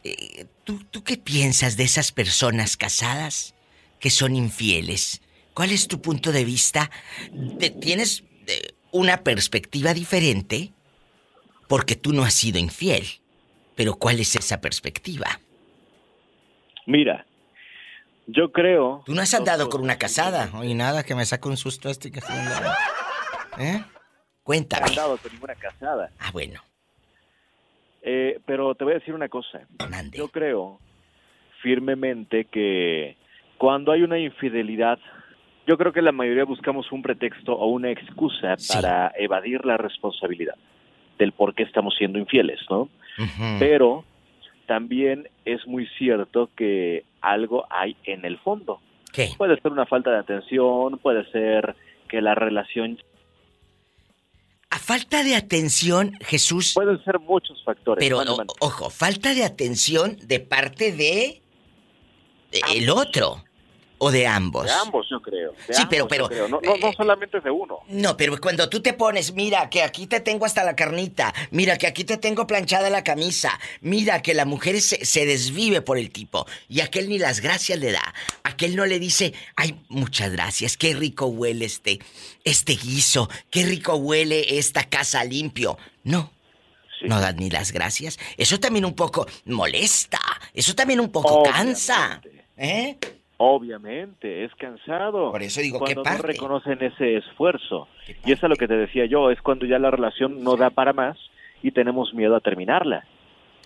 Eh, ¿tú, ¿Tú qué piensas de esas personas casadas que son infieles? ¿Cuál es tu punto de vista? ¿Te- ¿Tienes eh, una perspectiva diferente? Porque tú no has sido infiel. Pero ¿cuál es esa perspectiva? Mira, yo creo. Tú no has andado con una casada. *laughs* Oye, nada, que me saca un susto este que. ¿Eh? No Cuéntame. he andado con ninguna casada. Ah, bueno. Eh, pero te voy a decir una cosa. Yo creo firmemente que cuando hay una infidelidad, yo creo que la mayoría buscamos un pretexto o una excusa para evadir la responsabilidad del por qué estamos siendo infieles, ¿no? Pero también es muy cierto que algo hay en el fondo. ¿Qué? Puede ser una falta de atención, puede ser que la relación... A falta de atención, Jesús. Pueden ser muchos factores. Pero, o- ojo, falta de atención de parte de. de el otro. O de ambos. De ambos, yo creo. De Sí, ambos, pero- pero, creo. No, no, no solamente de uno. No, pero cuando tú te pones, mira que aquí te tengo hasta la carnita, mira que aquí te tengo planchada la camisa, mira que la mujer se, se desvive por el tipo y aquel ni las gracias le da, aquel no le dice, ay, muchas gracias, qué rico huele este, este guiso, qué rico huele esta casa limpio. No, no da ni las gracias. Eso también un poco molesta, eso también un poco cansa. ¿Eh? Obviamente, es cansado. Por eso digo, ¿qué cuando parte? no reconocen ese esfuerzo. Y eso es lo que te decía yo, es cuando ya la relación no da para más y tenemos miedo a terminarla.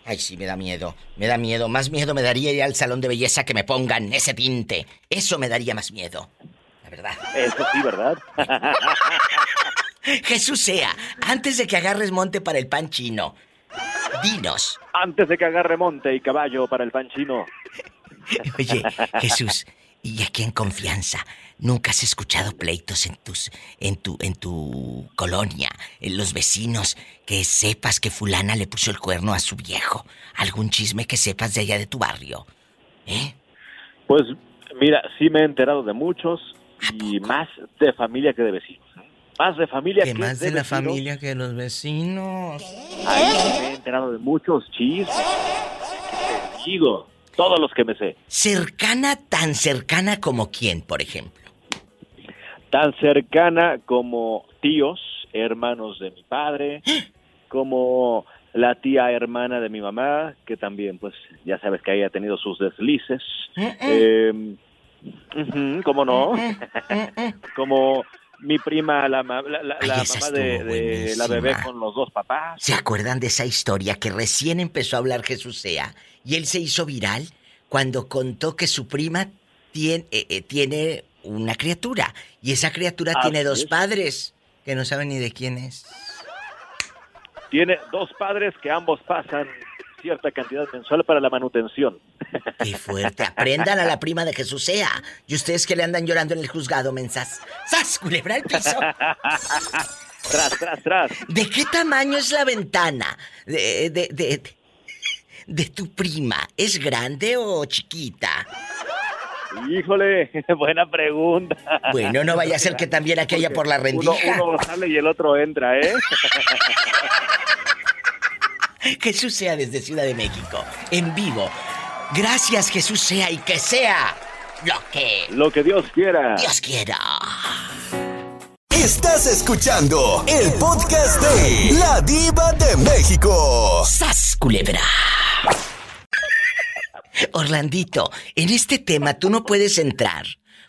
Ay, sí, me da miedo. Me da miedo. Más miedo me daría ir al salón de belleza que me pongan ese tinte. Eso me daría más miedo. La verdad. Eso sí, ¿verdad? *laughs* Jesús sea, antes de que agarres monte para el pan chino, dinos. Antes de que agarre monte y caballo para el pan chino. *laughs* Oye, Jesús, y aquí en confianza, ¿nunca has escuchado pleitos en tus, en tu, en tu colonia, en los vecinos, que sepas que fulana le puso el cuerno a su viejo? ¿Algún chisme que sepas de allá de tu barrio? ¿Eh? Pues mira, sí me he enterado de muchos y más de familia que de vecinos. ¿eh? Más de familia que, Que más de la vecinos. familia que los vecinos. Sí me he enterado de muchos chismes. Digo, todos los que me sé. Cercana, tan cercana como quién, por ejemplo. tan cercana como tíos, hermanos de mi padre, como la tía hermana de mi mamá, que también, pues, ya sabes que ahí ha tenido sus deslices. Eh, ujú, ¿Cómo no? *laughs* como mi prima, la, mamá de, la bebé con los dos papás. ¿Se acuerdan de esa historia que recién empezó a hablar Jesús Sea? Y él se hizo viral cuando contó que su prima tiene, eh, eh, tiene una criatura. Y esa criatura tiene dos es. padres que no saben ni de quién es. Tiene dos padres que ambos pasan cierta cantidad mensual para la manutención. Qué fuerte. Aprendan a la prima de Jesús Sea. Y ustedes que le andan llorando en el juzgado, mensas. ¡Sas! Culebra al piso. tras, tras, tras. ¿De qué tamaño es la ventana de, de, de, de- tu prima? ¿Es grande o chiquita? Híjole, *laughs* buena pregunta. Bueno, no vaya a ser que también aquella por la Uno, rendija. uno sale y el otro entra, ¿eh? *laughs* *laughs* Jesús sea desde Ciudad de México, en vivo. Gracias Jesús sea y que sea lo que Lo que Dios quiera. Dios quiera. Estás escuchando el podcast de La Diva de México. ¡Sas, culebra! Orlandito, en este tema tú no puedes entrar.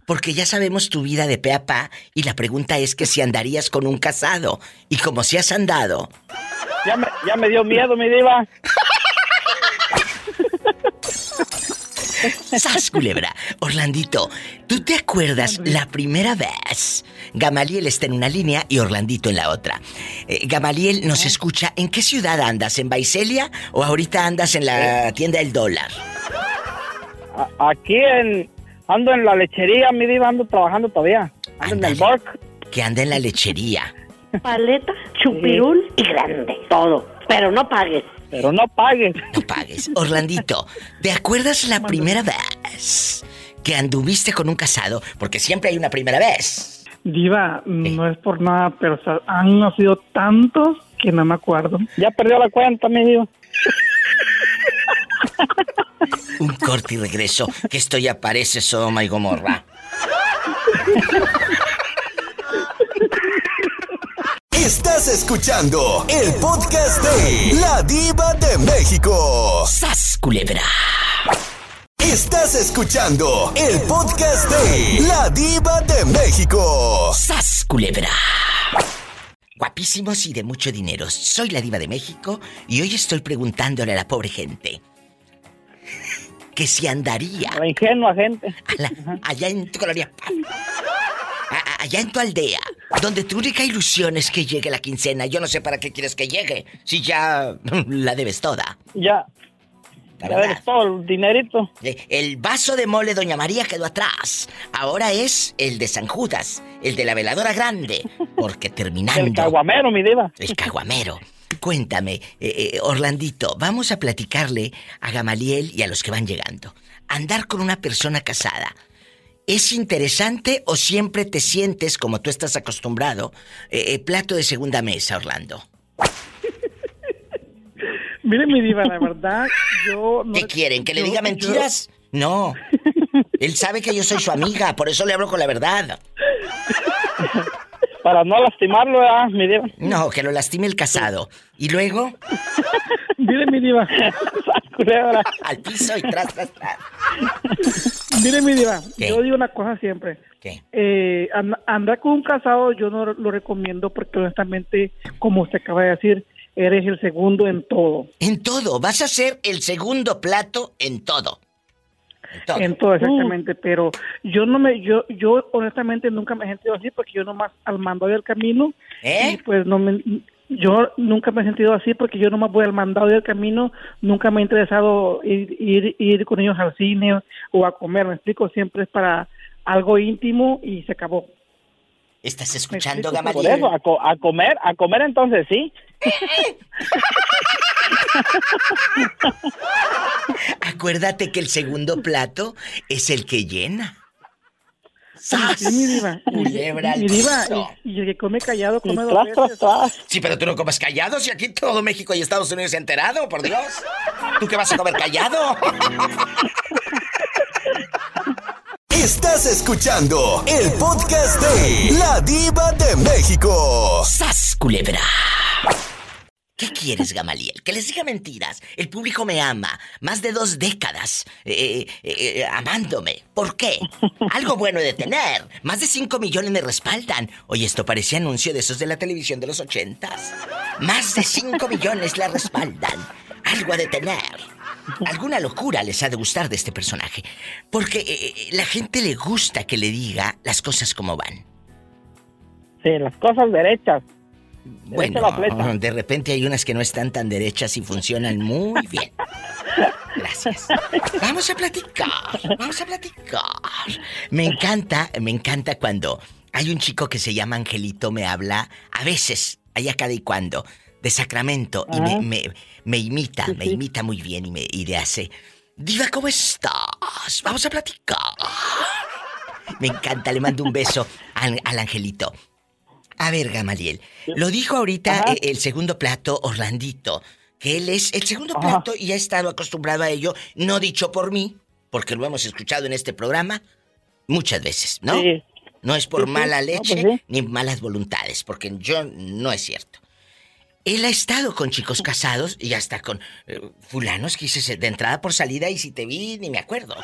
Porque ya sabemos tu vida de pe a pa y la pregunta es que si andarías con un casado. Y como si has andado, Ya me, ya me dio miedo, mi diva. ¡Sas, culebra! Orlandito, ¿tú te acuerdas la primera vez? Gamaliel está en una línea y Orlandito en la otra. Eh, Gamaliel nos escucha. ¿En qué ciudad andas? ¿En Baicelia o ahorita andas en la tienda del dólar? A- Aquí en, ando en la lechería, mi diva, ando trabajando todavía. Ando en el bark. Que anda en la lechería. Paleta, chupirul y grande. Todo. Pero no pagues. Pero no pagues. No pagues. Orlandito, ¿te acuerdas la primera vez que anduviste con un casado? Porque siempre hay una primera vez. Diva, no es por nada, pero o sea, han nacido tantos que no me acuerdo. Ya perdió la cuenta, mi diva. *laughs* Un corte y regreso, que esto ya parece Sodoma y Gomorra. Estás escuchando el podcast de La Diva de México. ¡Sas, culebra! Estás escuchando el podcast de La Diva de México. ¡Sas, culebra! Guapísimos y de mucho dinero. Soy la diva de México y hoy estoy preguntándole a la pobre gente que si andaría La ingenua gente. a la- allá en tu colonia, a- allá en tu aldea, donde tu única ilusión es que llegue la quincena. Yo no sé para qué quieres que llegue, si ya *laughs* la debes toda. Ya. La Ya ves todo el dinerito. Eh, El vaso de mole Doña María quedó atrás. Ahora es el de San Judas, el de la veladora grande. Porque *laughs* terminando. El caguamero, mi diva. El caguamero. Cuéntame, eh, eh, Orlandito, vamos a platicarle a Gamaliel y a los que van llegando. Andar con una persona casada. ¿Es interesante o siempre te sientes, como tú estás acostumbrado, eh, eh, plato de segunda mesa, Orlando? *laughs* Mire, mi diva, la verdad, yo... No, ¿Qué quieren? ¿Que le diga mentiras? No. *laughs* Él sabe que yo soy su amiga, por eso le hablo con la verdad. *laughs* Para no lastimarlo, ¿verdad, mi diva? No, que lo lastime el casado. ¿Y luego? *laughs* Mire, mi diva. *laughs* Al piso y tras, tras, tras. Mire, mi diva, ¿Qué? yo digo una cosa siempre. ¿Qué? Eh, and- andar con un casado yo no lo recomiendo porque honestamente, como usted acaba de decir, eres el segundo en todo. En todo, vas a ser el segundo plato en todo. En todo. En todo, exactamente. Pero yo no me, yo, yo honestamente nunca me he sentido así porque yo nomás al mandado del camino. ¿Eh? Y pues no me, yo nunca me he sentido así porque yo nomás voy al mandado del camino. Nunca me ha interesado ir, ir, ir con ellos al cine o a comer. Me explico, siempre es para algo íntimo y se acabó. ¿Estás escuchando, Por Gamaliel? eso, a, co- a comer, a comer entonces sí. *laughs* Acuérdate que el segundo plato es el que llena. ¡Sas! Sí, mi diva. Culebra mi diva, y, y el que come callado come Y dos tras, veces. tras, tras. Sí, pero tú no comes callado si aquí todo México y Estados Unidos se ha enterado, por Dios. ¿Tú qué vas a comer callado? Estás escuchando el podcast de La Diva de México. ¡Sas, culebra! ¿Qué quieres, Gamaliel? Que les diga mentiras. El público me ama. Más de dos décadas eh, eh, eh, amándome. ¿Por qué? Algo bueno de tener. Más de cinco millones me respaldan. Oye, esto parecía anuncio de esos de la televisión de los ochentas. Más de cinco millones la respaldan. Algo ha de tener. Alguna locura les ha de gustar de este personaje. Porque la gente le gusta que le diga las cosas como van. Sí, las cosas derechas. Bueno, fleta. *laughs* de repente hay unas que no están tan derechas y funcionan muy bien. Gracias. Vamos a platicar, vamos a platicar. Me encanta, me encanta cuando hay un chico que se llama Angelito, me habla, a veces, allá cada y cuando, de Sacramento, y me, Ajá. me, me imita, me imita muy bien y, me, y le hace, Diva, ¿cómo estás? Vamos a platicar. Me encanta, le mando un beso al, al Angelito. A ver, Gamaliel, lo dijo ahorita eh, el segundo plato, Orlandito, que él es el segundo Ajá. plato y ha estado acostumbrado a ello, no dicho por mí, porque lo hemos escuchado en este programa muchas veces, ¿no? Sí. No es por Sí, mala No, leche pues sí. ni malas voluntades, porque yo no es cierto. Él ha estado con chicos casados y hasta con eh, fulanos que hice de entrada por salida y si te vi ni me acuerdo.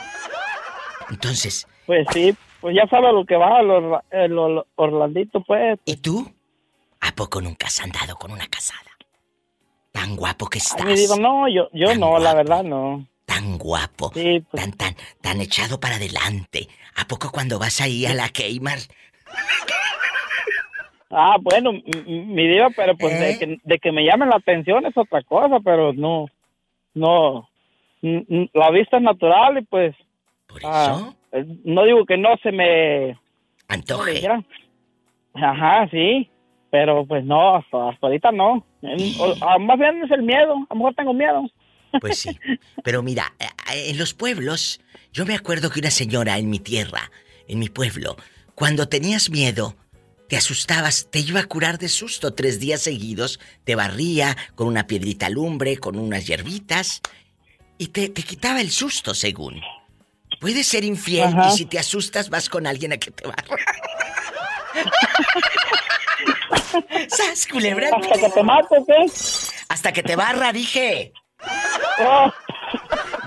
Entonces, Pues sí, pues ya sabe lo que va, el, Orla- el Or- Orlandito, pues. ¿y tú? ¿A poco nunca has andado con una casada? Tan guapo que Ay, estás. me digo, no, yo, yo no, la guapo. verdad no. tan guapo, pues. tan, tan, tan echado para adelante. ¿A poco cuando vas ahí a la Keymar? Ah, bueno, mi diva, pero pues de, ¿Eh? que, de que me llamen la atención es otra cosa, pero no, no, la vista es natural y pues... ¿Por ah, eso? No digo que no se me... Antoje. Ajá, sí, pero pues no, hasta, ahorita no. más bien es el miedo, a lo mejor tengo miedo. Pues sí, pero mira, eh, eh, en los pueblos, yo me acuerdo que una señora en mi tierra, en mi pueblo, cuando tenías miedo, te asustabas, te iba a curar de susto tres días seguidos, te barría con una piedrita lumbre, con unas hierbitas, y te, quitaba el susto, según. Puedes ser infiel y si te asustas vas con alguien a que te barra. *laughs* ¿Sabes, culebra? Hasta que te mate, ¿qué? Hasta que te barra, dije. Oh.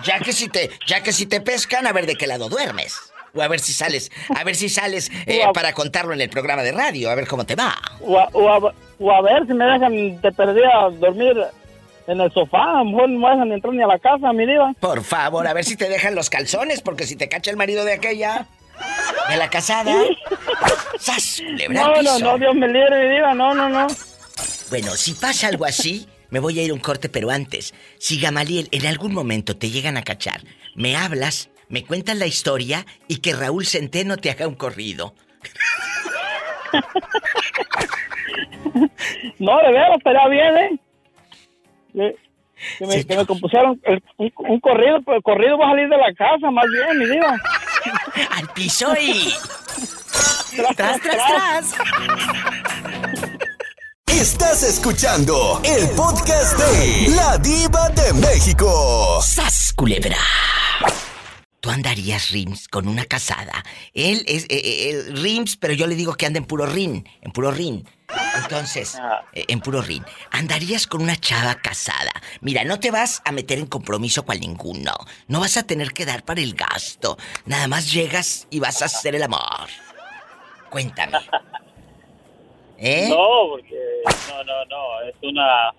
Ya que si te, ya que si te pescan, a ver de qué lado duermes. O a ver si sales, a ver si sales eh, para contarlo en el programa de radio, a ver cómo te va. O a, ver si me dejan de perder a dormir en el sofá, a lo mejor no me dejan entrar ni a la casa, mi diva. Por favor, a ver si te dejan los calzones, porque si te cacha el marido de aquella, de la casada, ¡sas! No, no, no, Dios me libre, mi diva, no, no, no. Bueno, si pasa algo así, me voy a ir un corte, pero antes, si Gamaliel en algún momento te llegan a cachar, me hablas me cuentan la historia y que Raúl Centeno te haga un corrido. *laughs* no, de veras, estaría bien, ¿eh? Que, me, que me, compusieron un, corrido, pero el corrido va a salir de la casa, más bien, mi diva. *laughs* Al piso y... tras, tras, tras. Estás escuchando el podcast de La Diva de México. ¡Sas, culebra! ¿Tú andarías, Rims, con una casada? Él es eh, eh, Rims, pero yo le digo que anda en puro rin, en puro rin. Entonces, ah. eh, en puro rin. ¿Andarías con una chava casada? Mira, no te vas a meter en compromiso con ninguno. No vas a tener que dar para el gasto. Nada más llegas y vas a hacer el amor. Cuéntame. *laughs* ¿Eh? No, porque no, no, no, es una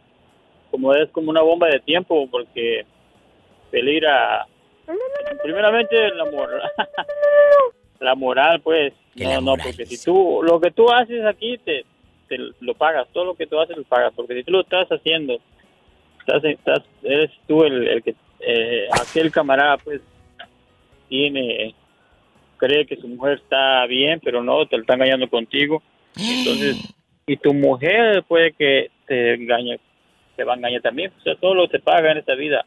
como es como una bomba de tiempo porque peligra Primeramente la moral. *laughs* la moral, pues. No, no, porque si tú, lo que tú haces aquí, te, te lo pagas. Todo lo que tú haces lo pagas. Porque si tú lo estás haciendo, estás, estás eres tú el, el que, eh, aquel camarada, pues, tiene, cree que su mujer está bien, pero no, te lo está engañando contigo. Entonces, *gasps* y tu mujer puede que te engañe, te va a engañar también. O sea, todo lo que te paga en esta vida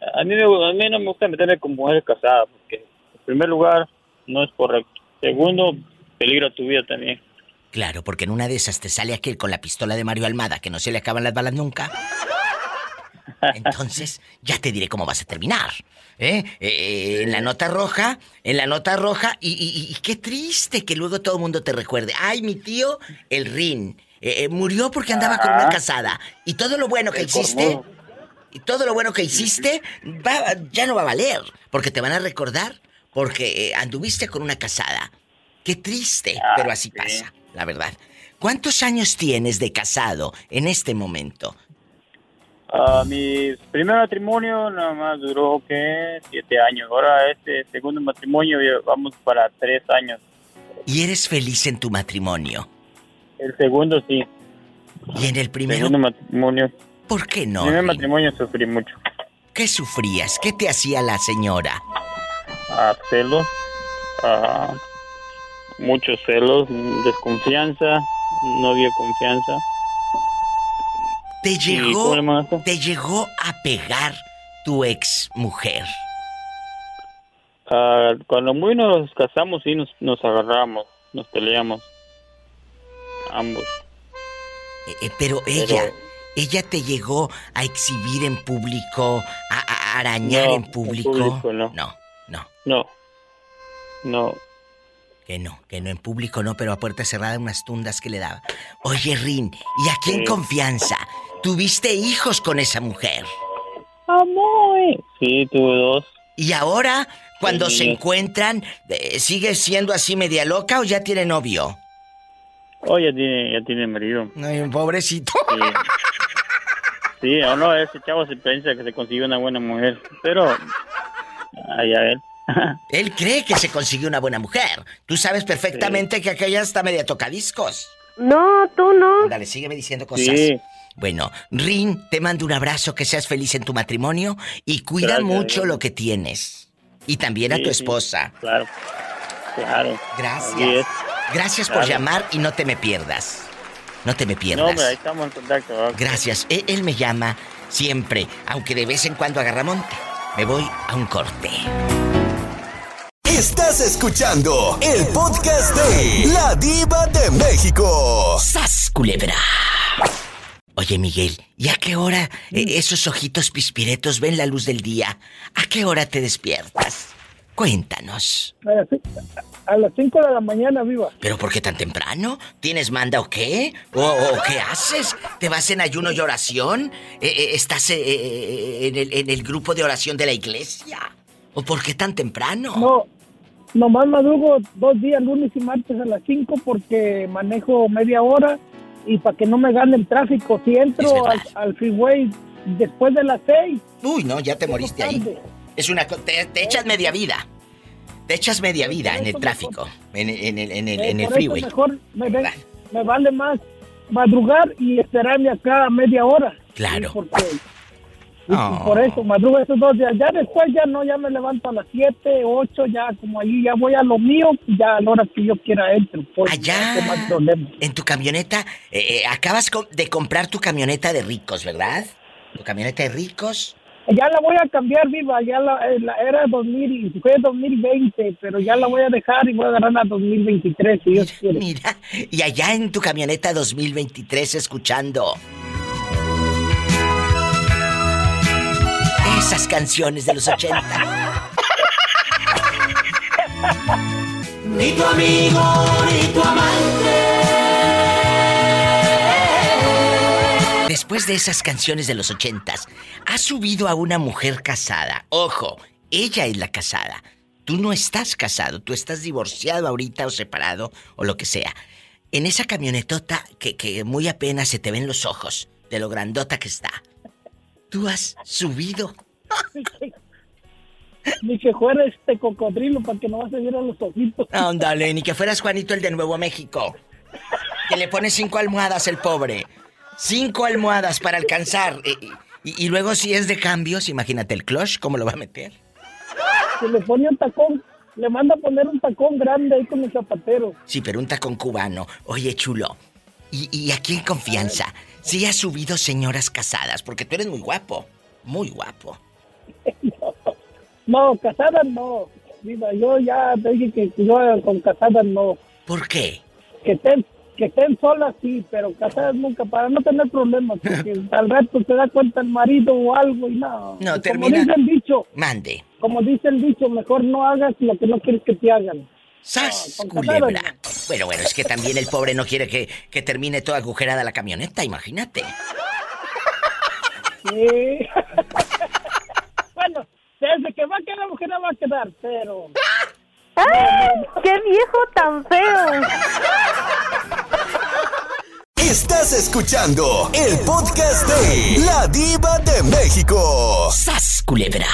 a mí, a mí no me gusta meterme con mujeres casadas porque, en primer lugar, no es correcto. Segundo, peligra tu vida también. Claro, porque en una de esas te sale aquel con la pistola de Mario Almada que no se le acaban las balas nunca. Entonces, ya te diré cómo vas a terminar. ¿eh? eh en la nota roja, en la nota roja, y, qué triste que luego todo el mundo te recuerde. Ay, mi tío, el Rin, eh, eh, murió porque andaba con una casada. Y todo lo bueno que hiciste, y todo lo bueno que hiciste ya no va a valer, porque te van a recordar porque eh, anduviste con una casada. Qué triste, ah, pero así pasa, la verdad. ¿Cuántos años tienes de casado en este momento? Uh, mi primer matrimonio nada más duró que siete años. Ahora este segundo matrimonio vamos para tres años. ¿Y eres feliz en tu matrimonio? El segundo sí. ¿Y en el primero? El segundo matrimonio ¿Por qué no? En el matrimonio sufrí mucho. ¿Qué sufrías? ¿Qué te hacía la señora? Ah, celos, ah, muchos celos, desconfianza, no había confianza. ¿Te llegó, ¿Te llegó a pegar tu ex mujer? Ah, cuando muy nos casamos y nos, nos agarramos, nos peleamos. Ambos. Eh, eh, pero ella, ¿Ella te llegó a exhibir en público, a, arañar en público? no. no. No, no. No. Que no, que no en público no, pero a puerta cerrada unas tundas que le daba. Oye, Rin, ¿y aquí en confianza? ¿Tuviste hijos con esa mujer? Amor. Sí, tuve dos. ¿Y ahora, cuando se encuentran, eh, sigue siendo así media loca o ya tiene novio? Oh, ya tiene, ya tiene marido. Ay, un pobrecito. Sí, o no, ese chavo se piensa que se consiguió una buena mujer. Pero Ay, a él. Él cree que se consiguió una buena mujer. Tú sabes perfectamente que aquella está media tocadiscos. No, tú no. Dale, sígueme diciendo cosas. Bueno, Rin, te mando un abrazo, que seas feliz en tu matrimonio y cuida mucho lo que tienes. Y también a tu esposa. claro, claro. Gracias. Gracias por llamar y no te me pierdas. No te me pierdas. No, ahí estamos en contacto. Gracias. E-, él, me llama siempre, aunque de vez en cuando agarra monte. Me voy a un corte. Estás escuchando el podcast de La Diva de México. ¡Sas, culebra! Oye, Miguel, ¿y a qué hora eh, esos ojitos pispiretos ven la luz del día? ¿A qué hora te despiertas? Cuéntanos. A las 5 de la mañana, viva. ¿Pero por qué tan temprano? ¿Tienes manda o qué? ¿O, qué haces? ¿Te vas en ayuno y oración? Eh, eh, ¿Estás en, el, en, el, grupo de oración de la iglesia? ¿O por qué tan temprano? No, nomás madrugo dos días, lunes y martes a las 5 porque manejo media hora y para que no me gane el tráfico. Si entro al, al, freeway después de las 6. Uy, no, ya te moriste ahí. Es una... Te, echas media vida. Te echas media vida en el tráfico, en, en, en, el, en el freeway. Mejor me, me, vale más madrugar y esperarme acá media hora. Claro. Porque, por eso, madrugo esos dos días. Ya después ya no, ya me levanto a las 7, 8, ya como allí ya voy a lo mío, ya a la hora que yo quiera entro. Pues, Allá, en tu camioneta, eh, eh, acabas de comprar tu camioneta de ricos, ¿verdad? Tu camioneta de ricos. Ya la voy a cambiar, viva. Ya la, eh, era 2000, fue 2020, pero ya la voy a dejar y voy a agarrar la 2023, si Dios quiere. Mira, y allá en tu camioneta 2023 escuchando. Esas canciones de los 80. ni tu amigo, ni tu amante Después de esas canciones de los ochentas, has subido a una mujer casada. Ojo, ella es la casada. Tú no estás casado, tú estás divorciado ahorita o separado o lo que sea. En esa camionetota que, que muy apenas se te ven los ojos de lo grandota que está. Tú has subido. Ni que fuera este cocodrilo para que no vas a ver a los ojitos. Ándale, ni que fueras Juanito el de Nuevo México. Que le pone cinco almohadas el pobre. Cinco almohadas para alcanzar. Y, luego si es de cambios, imagínate el clutch, ¿cómo lo va a meter? Se le pone un tacón. Le manda a poner un tacón grande ahí con el zapatero. Sí, pero un tacón cubano. Oye, chulo. Y, aquí en confianza, sí has subido señoras casadas, porque tú eres muy guapo. Muy guapo. *laughs* no, casadas no. Mira, yo ya dije que yo con casadas no. ¿Por qué? Que estén que estén solas sí, pero casadas nunca, para no tener problemas, porque *laughs* al rato se da cuenta el marido o algo y no. No, termina. Como dice el dicho. Mande. Como dice el dicho, mejor no hagas lo que no quieres que te hagan. ¡Sas, culebra! Bueno, bueno, es que también el pobre no quiere que, que termine toda agujerada la camioneta, imagínate. Sí. *laughs* desde que va a quedar agujerada va a quedar, pero... *laughs* ¡Ay! ¡Qué viejo tan feo! Estás escuchando el podcast de La Diva de México. ¡Sas, culebra!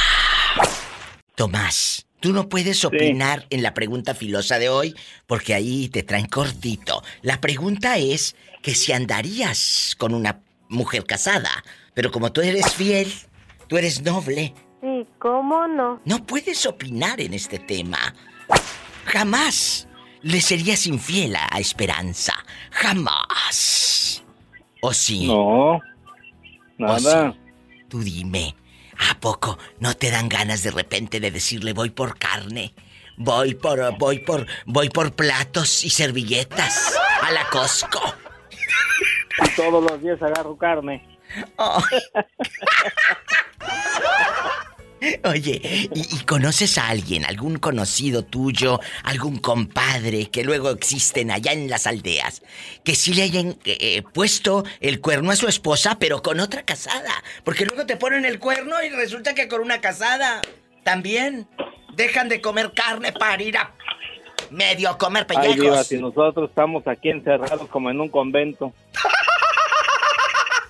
Tomás, tú no puedes opinar en la pregunta filosa de hoy porque ahí te traen cortito. La pregunta es que si andarías con una mujer casada, pero como tú eres fiel, tú eres noble. Sí, ¿cómo no? No puedes opinar en este tema. Jamás le serías infiel a Esperanza. Jamás. ¿O sí? No. Nada. Tú dime. ¿A poco no te dan ganas de repente de decirle voy por carne? Voy por voy por voy por platos y servilletas a la Costco. Y todos los días agarro carne. *laughs* Oye, ¿y, conoces a alguien, algún conocido tuyo, algún compadre que luego existen allá en las aldeas, que sí le hayan eh, eh, puesto el cuerno a su esposa, pero con otra casada? Porque luego te ponen el cuerno y resulta que con una casada también dejan de comer carne para ir a medio comer pellejos. Ay, si nosotros estamos aquí encerrados como en un convento. *laughs*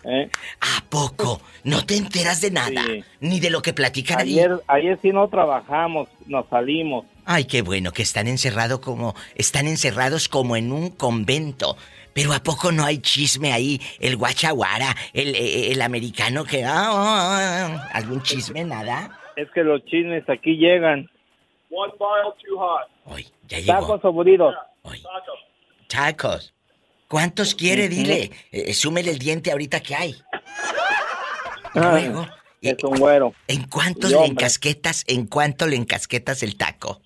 ¿Eh? ¿A poco? ¿No te enteras de nada? Ni de lo que platican ahí. Ayer, ayer sí no trabajamos, nos salimos. Ay, qué bueno que están encerrados como están encerrados como en un convento. Pero a poco no hay chisme ahí, el guachaguara, el, el, americano que ah, ah, ah, algún chisme nada. Es que los chismes aquí llegan. One mile too hot. Hoy, ya llegó. Tacos aburridos. Tacos. ¿Cuántos quiere? Dile. Eh, súmele el diente ahorita que hay. Y luego. Es un güero. ¿En cuántos le encasquetas? ¿En cuánto le encasquetas el taco?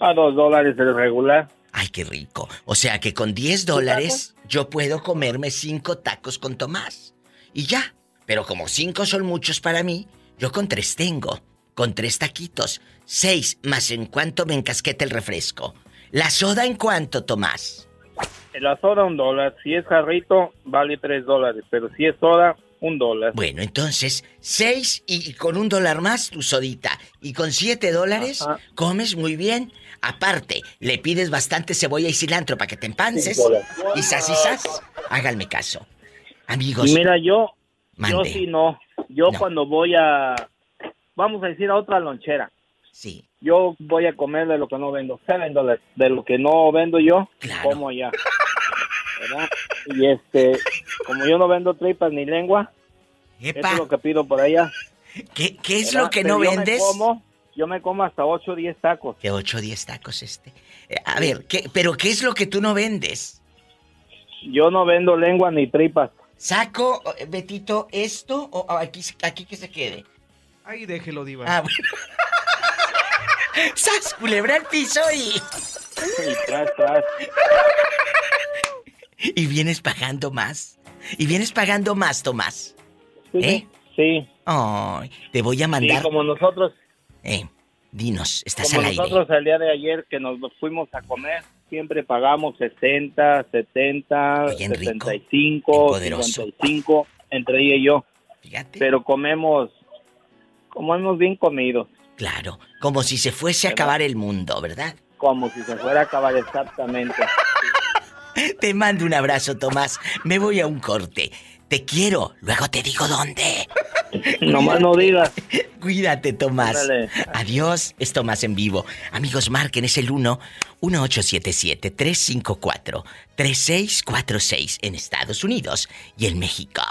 A dos dólares el regular. Ay, qué rico. O sea que con 10 dólares yo puedo comerme cinco tacos con Tomás. Y ya. Pero como cinco son muchos para mí, yo con tres tengo. Con tres taquitos. Seis más en cuánto me encasqueta el refresco. ¿La soda en cuánto, Tomás? La soda un dólar. Si es jarrito, vale tres dólares. Pero si es soda, un dólar. Bueno, entonces, seis y, y con un dólar más tu sodita. Y con siete dólares comes muy bien. Aparte, le pides bastante cebolla y cilantro para que te empances. Y sas y sas. Háganme caso. Amigos. Mira, yo, yo sí no. Yo cuando voy a, vamos a decir a otra lonchera. Sí. Yo voy a comer de lo que no vendo, seven dólares. De lo que no vendo yo, como ya. ¿Verdad? Y este, como yo no vendo tripas ni lengua, eso es lo que pido por allá. ¿Qué, qué es ¿Verdad? lo que Pero no yo me vendes? como- yo me como hasta 8 o 10 tacos. Que 8 o 10 tacos este. Eh, a ver, ¿qué, ¿pero qué es lo que tú no vendes? Yo no vendo lengua ni tripas. ¿Saco, eh, Betito, esto o aquí, aquí que se quede? Ahí déjelo, Diva. Ah, bueno. *laughs* ¡Sas, culebra al piso y... Y tras, tras. *laughs* Y vienes pagando más. Y vienes pagando más, Tomás. ¿Eh? Sí. Ay, te voy a Sí, mandar... como nosotros, Eh, dinos, estás como al aire. nosotros el día de ayer que nos fuimos a comer, siempre pagamos 60, 70, Bien rico, 75, bien poderoso. 55, entre ella y yo. Pero comemos, comemos bien comidos, Claro, como si se fuese a acabar el mundo, ¿verdad? como si se fuera a acabar exactamente. *laughs* Te mando un abrazo, Tomás. Me voy a un corte. Te quiero, luego te digo dónde. *laughs* Nomás no digas. *laughs* Cuídate, Tomás. Adiós, es Tomás en vivo. Amigos, marquen, es el 1 1877-354-3646 en Estados Unidos y en México.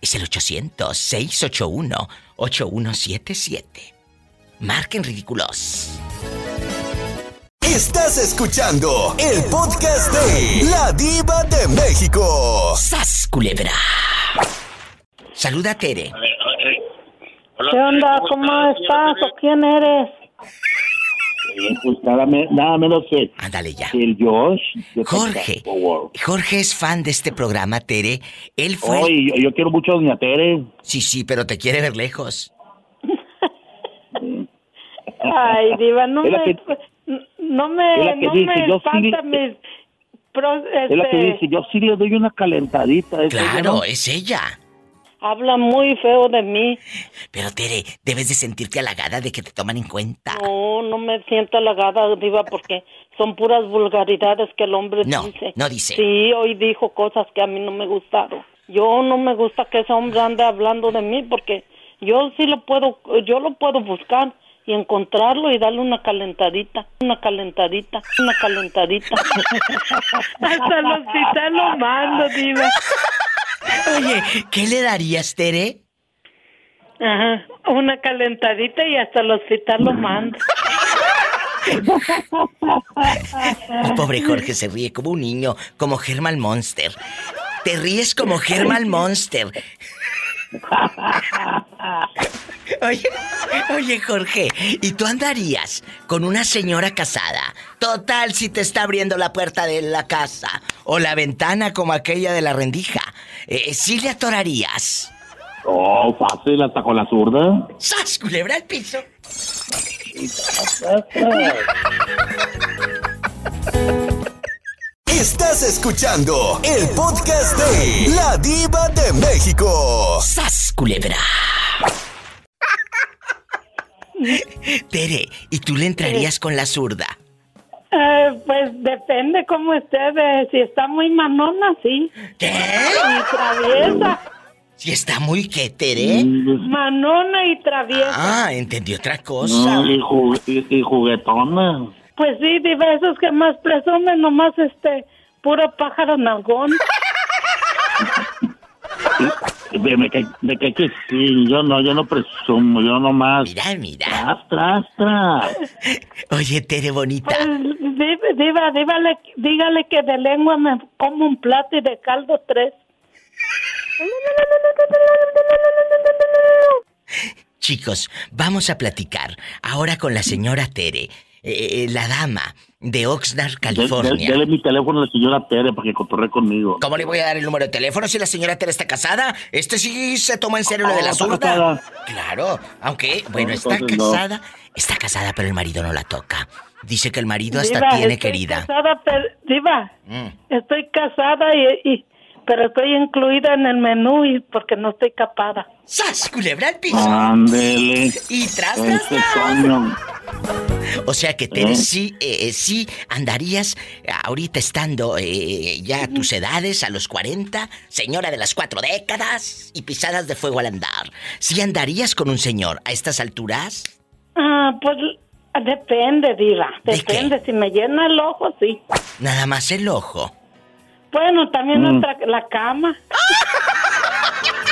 Es el 800-681-8177. Marquen ridículos. Estás escuchando el podcast de La Diva de México. ¡Sas, culebra! Saluda a Tere. ¿Qué onda? ¿Cómo estás? ¿O quién eres? Pues nada, me- nada menos que Ándale ya. el Josh. de Jorge. Jorge es fan de este programa, Tere. Él fue. Oye, yo, yo quiero mucho a Doña Tere. Sí, sí, pero te quiere ver lejos. *laughs* Ay, diva, no me... que- No me... es la que No dice, me yo espanta sí- mis... pro- Es la que dice, yo sí le doy una calentadita. ¿es ella, Claro, no? es ella. Habla muy feo de mí. Pero Tere, debes de sentirte halagada de que te toman en cuenta. No, no me siento halagada, diva, porque son puras vulgaridades que el hombre No, dice. no dice. Sí, hoy dijo cosas que a mí no me gustaron. Yo no me gusta que ese hombre ande hablando de mí porque yo sí lo puedo, yo lo puedo buscar y encontrarlo y darle una calentadita, una calentadita, una calentadita. *laughs* Hasta el hospital lo mando, diva. Oye, ¿qué le darías, Tere? Ajá, una calentadita y hasta el hospital lo mando. El pobre Jorge se ríe como un niño, como German Monster. Te ríes como German Monster. Oye, oye, Jorge, ¿y tú andarías con una señora casada? Total, si te está abriendo la puerta de la casa o la ventana como aquella de la rendija. Eh, ¿Sí le atorarías? Oh, fácil, hasta con la zurda. ¡Sas, culebra al piso! Estás escuchando el podcast de La Diva de México. ¡Sas, culebra! Tere, ¿y tú le entrarías con la zurda? Eh, pues depende cómo esté, de- si está muy manona, sí. ¿Qué? Y traviesa. Si está muy que Tere. Manona y traviesa. Ah, entendí otra cosa. y, juguetona. Pues sí, diva, esos que más presumen, nomás este, puro pájaro nalgón. *laughs* De, que, de que, sí, yo no, yo no presumo, yo nomás. Mira, mira. Tras, tras, tras. *laughs* Oye, Tere bonita. Pues, diva, dígale, dígale que de lengua me como un plato y de caldo tres. Chicos, vamos a platicar ahora con la señora Tere, eh, eh, la dama de Oxnard, California. Dale mi teléfono a la señora Tere para que cotorre conmigo. ¿Cómo le voy a dar el número de teléfono si la señora Tere está casada? Este sí se toma en serio lo de la zurda. Claro, aunque, bueno, está casada. Está casada, pero el marido no la toca. Dice que el marido hasta tiene estoy querida. Casada, pero, diva, mm. estoy casada y, pero estoy incluida en el menú y porque no estoy capada. ¡Sas, culebra al piso! Ándele. Y tras, este O sea que Tere, ¿Eh? sí, eh, eh, sí andarías ahorita estando ya a tus edades, a los 40, señora de las cuatro décadas y pisadas de fuego al andar. ¿Sí andarías con un señor a estas alturas? Ah, pues depende, Diva. Depende. si me llena el ojo, sí. Nada más el ojo. Bueno, también mm. la cama.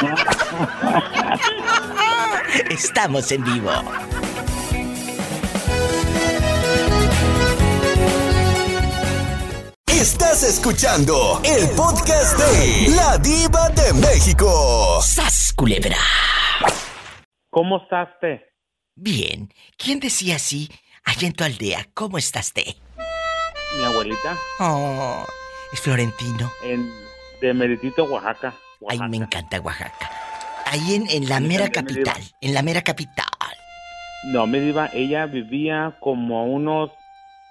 *laughs* Estamos en vivo. Estás escuchando el podcast de La Diva de México. ¡Sas, culebra! ¿Cómo estás, te? Bien. ¿Quién decía así allá en tu aldea? ¿Cómo estás, te? Mi abuelita. Oh, es Florentino. En, de Meritito, Oaxaca, Ay, me encanta Oaxaca. Ahí en, en la mera capital. En la mera capital. No, me diva, ella vivía como a unos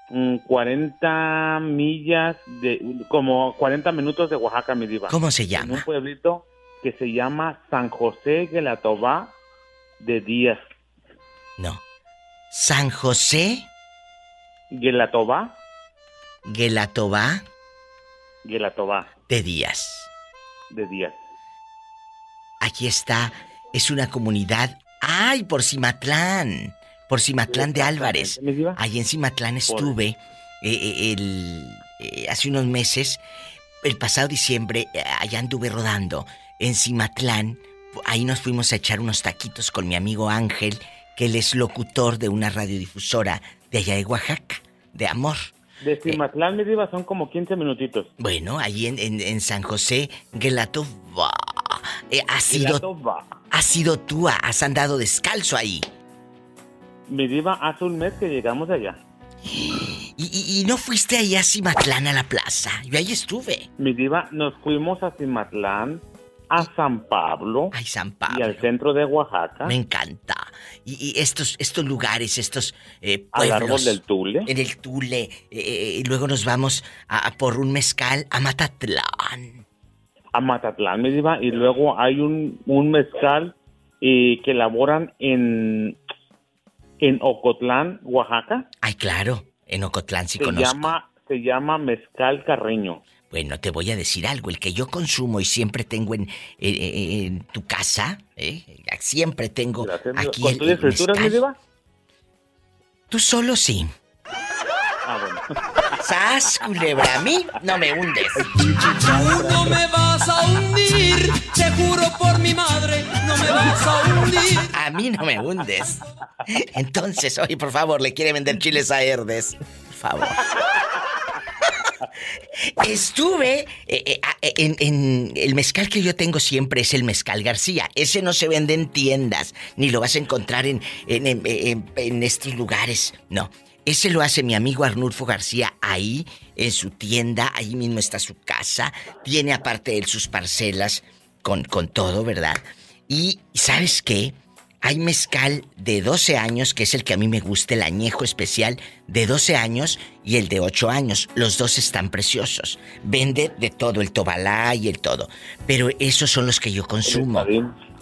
40 mm, millas de. como 40 minutos de Oaxaca, me diva. ¿Cómo se llama? un pueblito que se llama San José de la Tobá de Díaz. No. San José. Guelatobá. Guelatobá. Guelatobá. De Díaz. De Díaz. Aquí está. Es una comunidad. ¡Ay! Por Cimatlán. Por Cimatlán de Álvarez. Ahí en Cimatlán estuve eh, eh, el, eh, hace unos meses. El pasado diciembre, allá anduve rodando en Cimatlán. Ahí nos fuimos a echar unos taquitos con mi amigo Ángel que él es locutor de una radiodifusora de allá de Oaxaca, de Amor. De Cimatlán, me diva, son como 15 minutitos. Bueno, ahí en, en, San José, Gelatova. Eh, has, sido, has sido tú, has andado descalzo ahí. Mi diva, hace un mes que llegamos allá. *gasps* ¿Y, y, no fuiste ahí a Cimatlán a la plaza? Yo ahí estuve. Mi diva, nos fuimos a Cimatlán, a San Pablo. Ay, San Pablo. Y al centro de Oaxaca. Me encanta. Y, estos, estos lugares, estos eh, pueblos. Al árbol del Tule. En el Tule. Eh, eh, y luego nos vamos a, por un mezcal a Matatlán. A Matatlán, me iba. Y luego hay un, un mezcal que elaboran en, en Ocotlán, Oaxaca. Ay, claro. En Ocotlán sí se Llama, se llama mezcal carreño. Bueno, te voy a decir algo, el que yo consumo y siempre tengo en, en, tu casa, ¿eh? siempre tengo aquí el, el mezcal. Tú solo sí. ¡Sas, culebra! A mí no me hundes. Tú no me vas a hundir, te juro por mi madre, no me vas a hundir. A mí no me hundes. Entonces, oye, por favor, le quiere vender chiles a Herdes. Por favor. Estuve eh, eh, eh, en, el mezcal que yo tengo siempre es el mezcal García. Ese no se vende en tiendas, ni lo vas a encontrar en, en, estos lugares. No, ese lo hace mi amigo Arnulfo García ahí, en su tienda, ahí mismo está su casa. Tiene aparte él sus parcelas con, con todo, ¿verdad? Y ¿sabes qué? Hay mezcal de 12 años, que es el que a mí me gusta, el añejo especial de 12 años y el de 8 años. Los dos están preciosos. Vende de todo, el tobalá y el todo. Pero esos son los que yo consumo.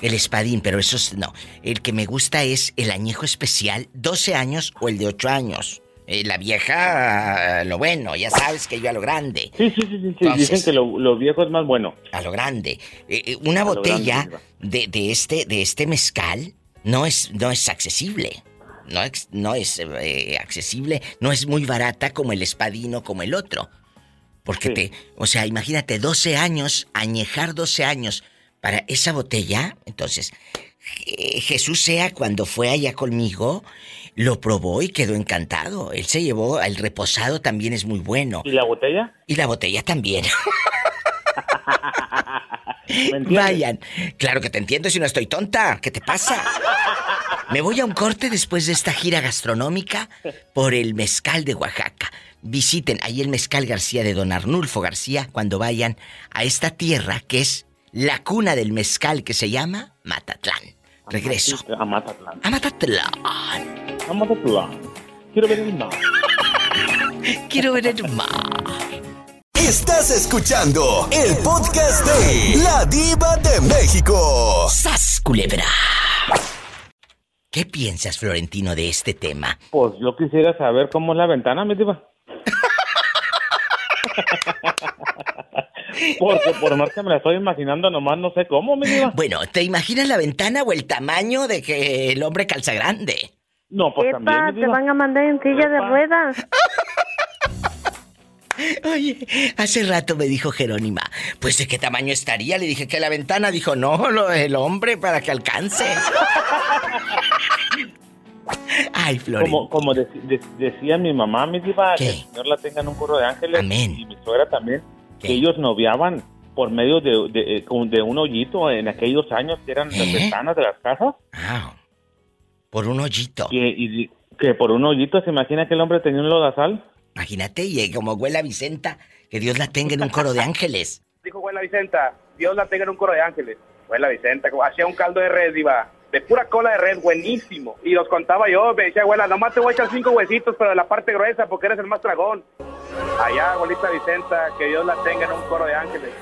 El espadín, pero esos no. El que me gusta es el añejo especial, 12 años o el de 8 años. Eh, la vieja, lo bueno, ya sabes que yo a lo grande. Sí, sí, sí, sí. dicen que lo, viejo es más bueno. A lo grande. Eh, eh, una botella de, de, este, de este mezcal no es, no es accesible. No, no es accesible, no es muy barata como el espadino, como el otro. Porque te, o sea, imagínate, 12 años, añejar 12 años para esa botella. Entonces, Jesús sea cuando fue allá conmigo, lo probó y quedó encantado. Él se llevó, el reposado también es muy bueno. ¿Y la botella? Y la botella también. *laughs* Vayan. Claro que te entiendo si no estoy tonta. ¿Qué te pasa? Me voy a un corte después de esta gira gastronómica por el mezcal de Oaxaca. Visiten ahí el mezcal García de Don Arnulfo García cuando vayan a esta tierra que es la cuna del mezcal que se llama Matatlán. Regreso. A Matatlán. A Matatlán. A Matatlán. Quiero ver el mar. *laughs* Quiero ver el mar. Estás escuchando el podcast de La Diva de México. ¡Sas, culebra! ¿Qué piensas, Florentino, de este tema? Pues yo quisiera saber cómo es la ventana, mi diva. *laughs* Porque por más que me la estoy imaginando, nomás no sé cómo, mi diva. Bueno, ¿te imaginas la ventana o el tamaño de que el hombre calza grande? No, pues también, te van a mandar en silla de ruedas. *laughs* Oye, hace rato me dijo Jerónima, pues de qué tamaño estaría. Le dije que la ventana dijo, no, lo, el hombre para que alcance. *laughs* Ay, Flor. Como, como decía mi mamá, mi diva, que el Señor la tenga en un coro de ángeles. Amén. Y mi suegra también que ellos noviaban por medio de, de, eh, de, un hoyito en aquellos años que eran las ¿Eh? ventanas de las casas. Ah, por un hoyito. Que, y, que por un hoyito, ¿se imagina que el hombre tenía un lodazal? Imagínate, y como abuela Vicenta, que Dios la tenga en un coro de ángeles. *laughs* Dijo abuela Vicenta, Dios la tenga en un coro de ángeles. Abuela Vicenta, hacía un caldo de red, iba de pura cola de red, buenísimo. Y los contaba yo, me decía, abuela, nomás te voy a echar cinco huesitos, pero de la parte gruesa, porque eres el más dragón. Allá, abuelita Vicenta, que Dios la tenga en un coro de ángeles.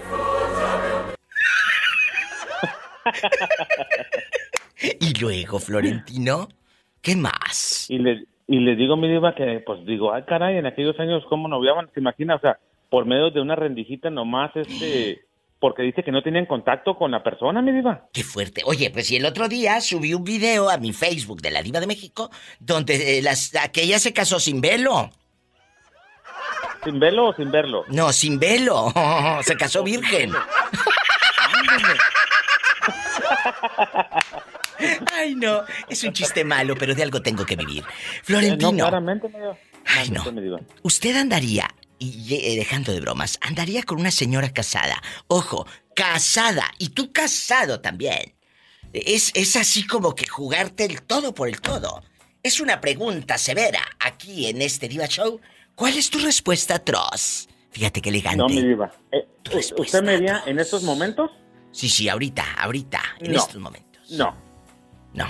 *laughs* y luego, Florentino, ¿qué más? Y le, y le digo mi diva que, pues digo, ay caray, en aquellos años, ¿cómo noviaban? ¿Se imagina? O sea, por medio de una rendijita nomás, este *gasps* porque dice que no tienen contacto con la persona, mi diva. Qué fuerte. Oye, pues y el otro día subí un video a mi Facebook de la Diva de México donde eh, las, aquella se casó sin velo. ¿Sin velo o sin verlo? No, sin velo. *laughs* se casó virgen. Ay, no, es un chiste malo, pero de algo tengo que vivir. Florentino. No, claramente, Ay, no. Usted andaría y eh, dejando de bromas, andaría con una señora casada. Ojo, casada. Y tú casado también. Es, es así como que jugarte el todo por el todo. Es una pregunta severa aquí en este Diva Show. ¿Cuál es tu respuesta, Tross? Fíjate qué elegante. No, mi diva. Eh, ¿Usted me diría en estos momentos? Sí, sí, ahorita, ahorita, en estos momentos. No. No.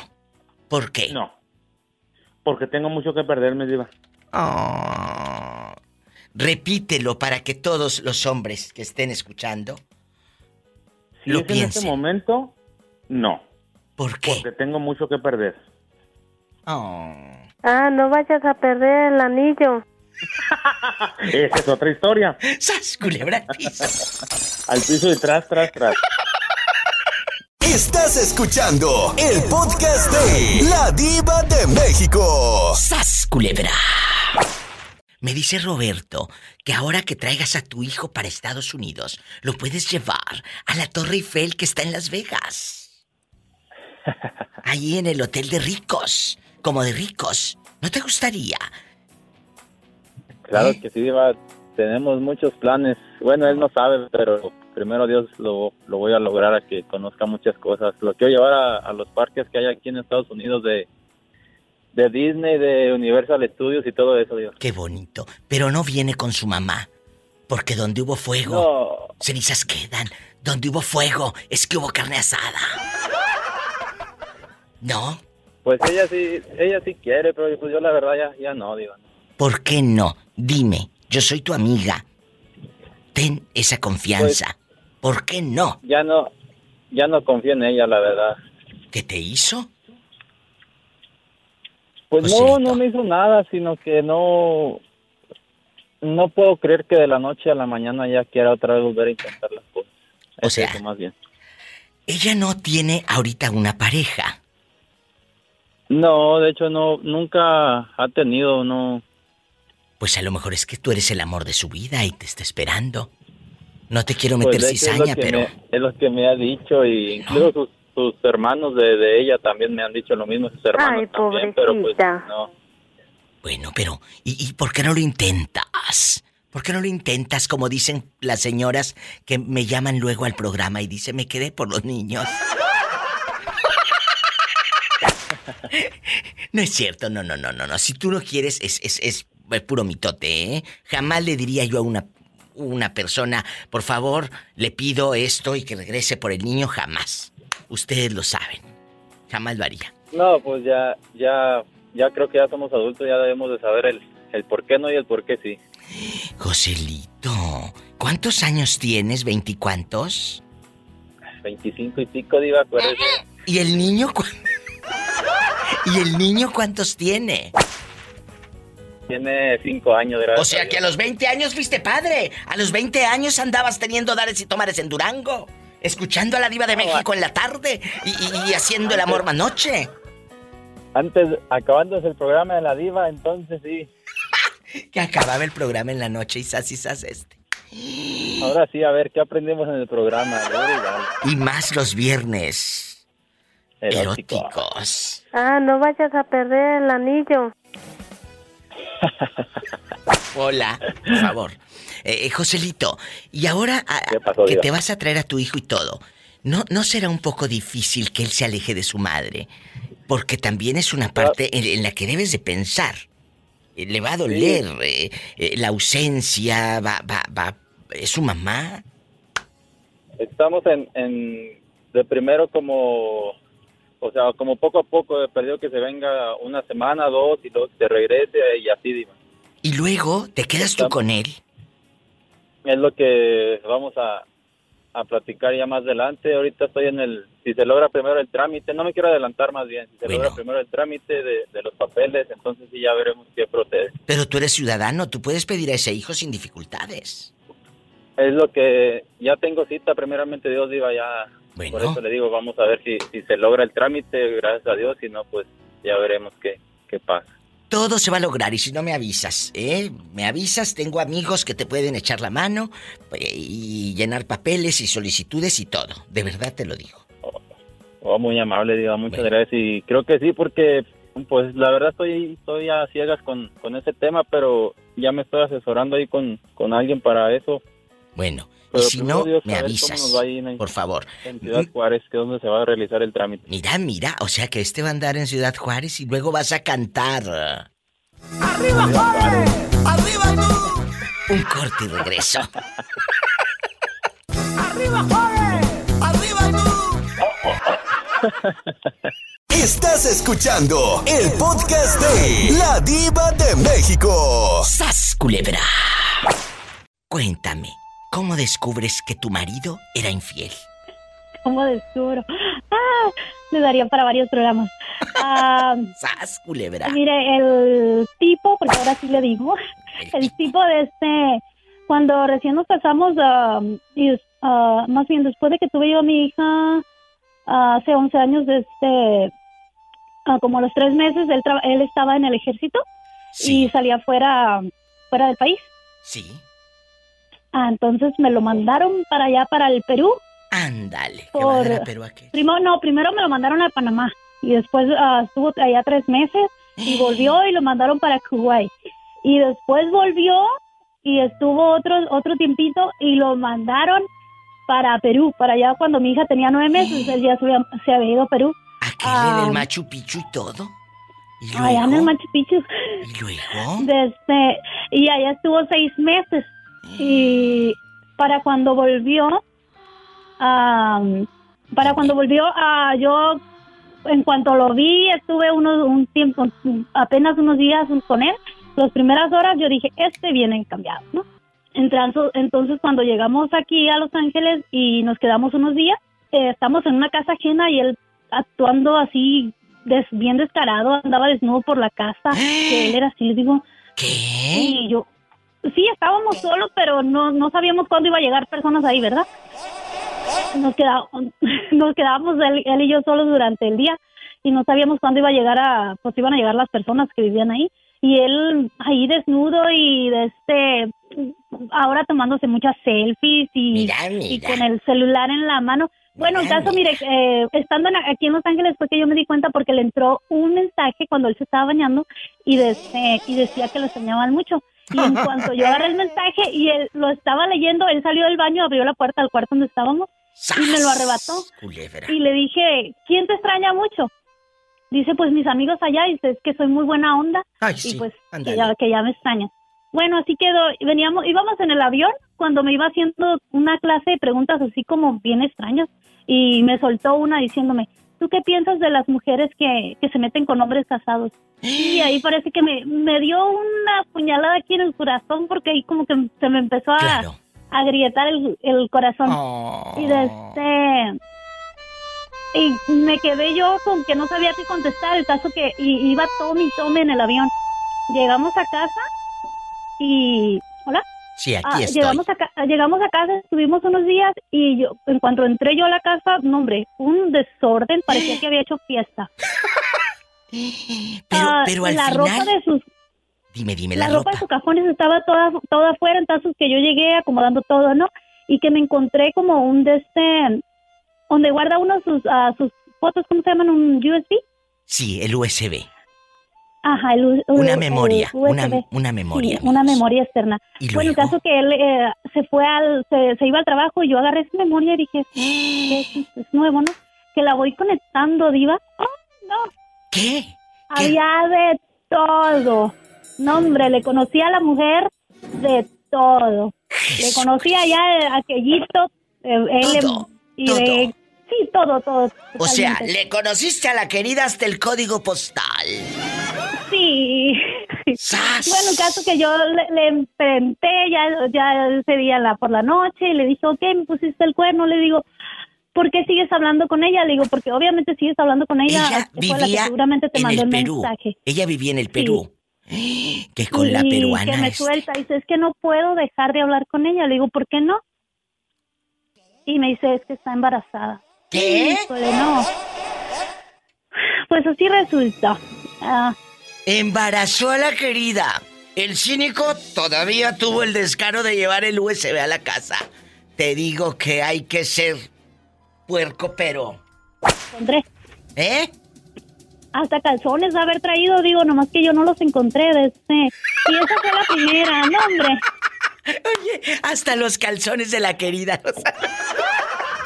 ¿Por qué? No. Porque tengo mucho que perder, mi diva. Oh. Repítelo para que todos los hombres que estén escuchando si lo piensen. En este momento, no. ¿Por qué? Porque tengo mucho que perder. Oh. Ah, no vayas a perder el anillo. *laughs* Esa es otra historia. *laughs* ¡Sas, culebra al piso! *laughs* al piso y tras, tras, tras. Estás escuchando el podcast de La Diva de México. ¡Sas, culebra! Me dice Roberto que ahora que traigas a tu hijo para Estados Unidos, lo puedes llevar a la Torre Eiffel que está en Las Vegas. Ahí en el Hotel de Ricos, como de ricos. ¿No te gustaría? Claro ¿Eh? que sí, va. Tenemos muchos planes. Bueno, él no sabe, pero primero Dios lo, voy a lograr a que conozca muchas cosas. Lo quiero llevar a, a los parques que hay aquí en Estados Unidos de, de Disney, de Universal Studios y todo eso, Dios. Qué bonito. Pero no viene con su mamá. Porque donde hubo fuego, cenizas quedan. Donde hubo fuego, es que hubo carne asada. ¿No? Pues ella sí, ella sí quiere, pero pues yo la verdad ya, ya no, digo. ¿Por qué no? Dime, yo soy tu amiga. Ten esa confianza. Pues, ¿Por qué no? Ya no, ya no confío en ella, la verdad. ¿Qué te hizo? Pues no, no me hizo nada, sino que no, no puedo creer que de la noche a la mañana ya quiera otra vez volver a intentar las cosas. O sea, más bien. Ella no tiene ahorita una pareja. No, de hecho no, nunca ha tenido, no. Pues a lo mejor es que tú eres el amor de su vida y te está esperando. No te quiero meter pues cizaña, pero... es lo que me ha dicho y incluso sus, hermanos de, ella también me han dicho lo mismo, sus hermanos Ay, también, pero pues no. Bueno, pero ¿y, ¿y por qué no lo intentas? ¿Por qué no lo intentas como dicen las señoras que me llaman luego al programa y dicen me quedé por los niños? *laughs* no es cierto, no, no, no, no, no. Si tú no quieres, es, es, es, puro mitote, ¿eh? Jamás le diría yo a una, una persona, por favor, le pido esto y que regrese por el niño, jamás. Ustedes lo saben. Jamás lo haría. No, pues ya, ya, ya creo que ya somos adultos, ya debemos de saber el, el por qué no y el por qué sí. Joselito, ¿cuántos años tienes? ¿Veinticuantos? Veinticinco y pico, diva, acuérdese. ¿Y el niño *laughs* ¿Y el niño cuántos tiene? Tiene cinco años, gracias. O sea que a los 20 años fuiste padre. A los 20 años andabas teniendo dares y tomares en Durango. Escuchando a la diva de México en la tarde y, haciendo el amor más noche. Antes, acabándose el programa de la diva, entonces sí. *laughs* que acababa el programa en la noche y sas y sas este. Ahora sí, a ver, ¿qué aprendemos en el programa? Y más los viernes. Eróticos. Ah, no vayas a perder el anillo. *laughs* Hola, por favor. Eh, eh, Joselito, y ahora ah, que te vas a traer a tu hijo y todo, ¿no, ¿no será un poco difícil que él se aleje de su madre? Porque también es una parte en, la que debes de pensar. Eh, le va a doler la ausencia, va, va, va, ¿es su mamá? Estamos en, en de primero como o sea, como poco a poco he perdido que se venga una semana, dos y luego se regrese y así, digo. ¿Y luego te quedas tú con él? Es lo que vamos a, a platicar ya más adelante. Ahorita estoy en el, si se logra primero el trámite, no me quiero adelantar más bien, si se logra primero el trámite de, de, los papeles, entonces sí ya veremos qué procede. Pero tú eres ciudadano, tú puedes pedir a ese hijo sin dificultades. Es lo que ya tengo cita, primeramente Dios iba ya por eso le digo, vamos a ver si, si se logra el trámite, gracias a Dios, si no, pues ya veremos qué, qué pasa. Todo se va a lograr y si no me avisas, ¿eh? Me avisas, tengo amigos que te pueden echar la mano eh, y llenar papeles y solicitudes y todo. De verdad te lo digo. Oh, oh muy amable, digo, muchas gracias. Y creo que sí, porque pues la verdad estoy, estoy a ciegas con, con ese tema, pero ya me estoy asesorando ahí con, con alguien para eso. Bueno, y si no, me avisas. por favor. En Ciudad Juárez, que es donde se va a realizar el trámite. Mira, mira, o sea que este va a andar en Ciudad Juárez y luego vas a cantar. ¡Arriba Juárez! ¡Arriba tú! Un corte y regreso. *laughs* ¡Arriba Juárez! ¡Arriba tú! Estás escuchando el podcast de La Diva de México. ¡Sas, culebra! Cuéntame. ¿Cómo descubres que tu marido era infiel? ¿Cómo descubro? Ah, me darían para varios programas. *laughs* Ah, ¡Sas, culebra! Mire, el tipo, porque ahora sí le digo, *laughs* el, tipo de este, cuando recién nos casamos, uh, y, uh, más bien después de que tuve yo a mi hija, uh, hace 11 años, de este, como a los tres meses, él, él estaba en el ejército y salía fuera, fuera del país. Sí. Ah, entonces me lo mandaron para allá, para el Perú. Ándale. Por... Perú aquí? Primero, no, primero me lo mandaron a Panamá y después ah, estuvo allá tres meses y volvió y lo mandaron para Kuwait. Y después volvió y estuvo otro, otro tiempito y lo mandaron para Perú, para allá cuando mi hija tenía nueve meses, él ya se había, ido a Perú. ¿Aquel en el ah. Machu Picchu y todo? ¿Y Allá en el Machu Picchu. ¿Y luego? Desde, y allá estuvo seis meses. Y para cuando volvió, para cuando volvió, a yo en cuanto lo vi, estuve unos, un tiempo, apenas unos días con él. Las primeras horas yo dije, este viene cambiado, ¿no? Entonces, cuando llegamos aquí a Los Ángeles y nos quedamos unos días, eh, estamos en una casa ajena y él actuando así des- bien descarado, andaba desnudo por la casa, que *gasps* él era así, digo. ¿Qué? Y yo, sí, estábamos solos, pero no, no sabíamos cuándo iba a llegar personas ahí, ¿verdad? Nos, queda- *laughs* nos quedábamos él, él y yo solos durante el día y no sabíamos cuándo iba a llegar a, pues iban a llegar las personas que vivían ahí. Y él ahí desnudo y de este, ahora tomándose muchas selfies y, y con el celular en la mano. Bueno, el caso, mire, eh, estando en- aquí en Los Ángeles fue que yo me di cuenta porque le entró un mensaje cuando él se estaba bañando y, de y decía que lo extrañaban mucho. Y en cuanto yo agarré el mensaje y él lo estaba leyendo, él salió del baño, abrió la puerta al cuarto donde estábamos y me lo arrebató. Culebra. Y le dije, ¿quién te extraña mucho? Dice, pues mis amigos allá, y dice, es que soy muy buena onda. Ay, y sí, pues que ya, que ya me extraña. Bueno, así quedó. Veníamos, íbamos en el avión cuando me iba haciendo una clase de preguntas así como bien extrañas. Y me soltó una diciéndome, ¿tú qué piensas de las mujeres que, que se meten con hombres casados? Y *gasps* ahí parece que me, me dio una puñalada aquí en el corazón porque ahí como que se me empezó a, a agrietar el, el corazón. Y de este y me quedé yo con que no sabía qué contestar. El caso que iba tome y tome en el avión. Llegamos a casa y hola Sí, aquí Ah, estoy. llegamos a ca- llegamos a casa estuvimos unos días y yo en cuanto entré yo a la casa no hombre un desorden parecía que había hecho fiesta *gasps* Pero, Ah, pero al la final. ropa de sus Dime, dime, la, la, ropa de sus cajones estaba toda toda afuera entonces que yo llegué acomodando todo no y que me encontré como un de este donde guarda uno sus ah, sus fotos cómo se llaman un USB Sí, el USB. Ajá, el, Una el memoria, una, una memoria. Sí, una memoria externa. ¿Y bueno, el caso que él eh, se fue al, se, se iba al trabajo y yo agarré esa memoria y dije, ¿qué es, es nuevo, ¿no? Que la voy conectando, diva. ¡Oh, no! ¿Qué? Había de todo. No, hombre, le conocí a la mujer de todo. Le conocía ya aquellito, eh, él Todo, y de- sí, todo, todo. O sea, le conociste a la querida hasta el código postal. Sí. Bueno, el caso que yo le, le enfrenté ya, ya ese día la, por la noche y le dije, ok, me pusiste el cuerno. Le digo, ¿por qué sigues hablando con ella? Le digo, porque obviamente sigues hablando con ella. Ella la que vivía seguramente te en mandó el Perú. mensaje. Ella vivía en el Perú. *gasps* Que con la peruana que me es- suelta. Dice, es que no puedo dejar de hablar con ella. Le digo, ¿por qué no? Y me dice, es que está embarazada. ¿Qué? Híjole, no. Pues así resulta. Ah, Embarazó a la querida. El cínico todavía tuvo el descaro de llevar el USB a la casa. Te digo que hay que ser puerco, pero. pondré. ¿Eh? Hasta calzones de haber traído, digo, nomás que yo no los encontré de este. Y esa fue la primera, no, hombre. *laughs* Oye, hasta los calzones de la querida. los-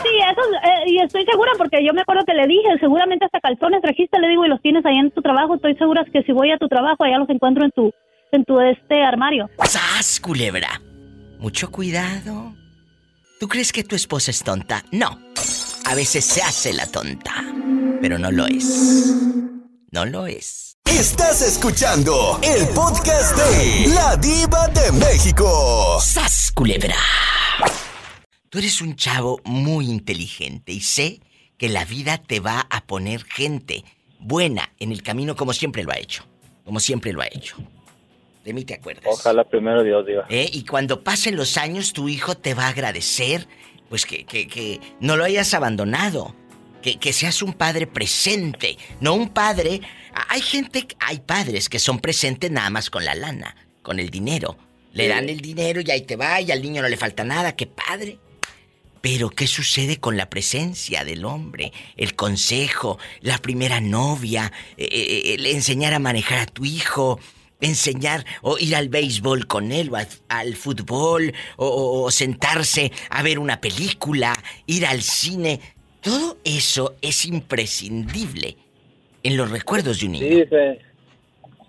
Sí, eso, eh, y estoy segura porque yo me acuerdo que le dije, seguramente hasta calzones trajiste, le digo, y los tienes ahí en tu trabajo. Estoy segura que si voy a tu trabajo, allá los encuentro en tu, en tu este armario. ¡Sas, culebra! Mucho cuidado. ¿Tú crees que tu esposa es tonta? No. A veces se hace la tonta, pero no lo es. No lo es. Estás escuchando el podcast de La Diva de México. ¡Sas, culebra! Tú eres un chavo muy inteligente y sé que la vida te va a poner gente buena en el camino como siempre lo ha hecho. Como siempre lo ha hecho. De mí te acuerdas. Ojalá primero Dios diga. ¿Eh? Y cuando pasen los años, tu hijo te va a agradecer, pues que, que, que no lo hayas abandonado. Que, que seas un padre presente, no un padre. Hay gente, hay padres que son presentes nada más con la lana, con el dinero. Le dan el dinero y ahí te va, y al niño no le falta nada, qué padre. Pero, ¿qué sucede con la presencia del hombre? El consejo, la primera novia, eh, eh, el enseñar a manejar a tu hijo, enseñar o ir al béisbol con él, o al, al fútbol, o, o- o sentarse a ver una película, ir al cine. Todo eso es imprescindible en los recuerdos de un niño. Sí,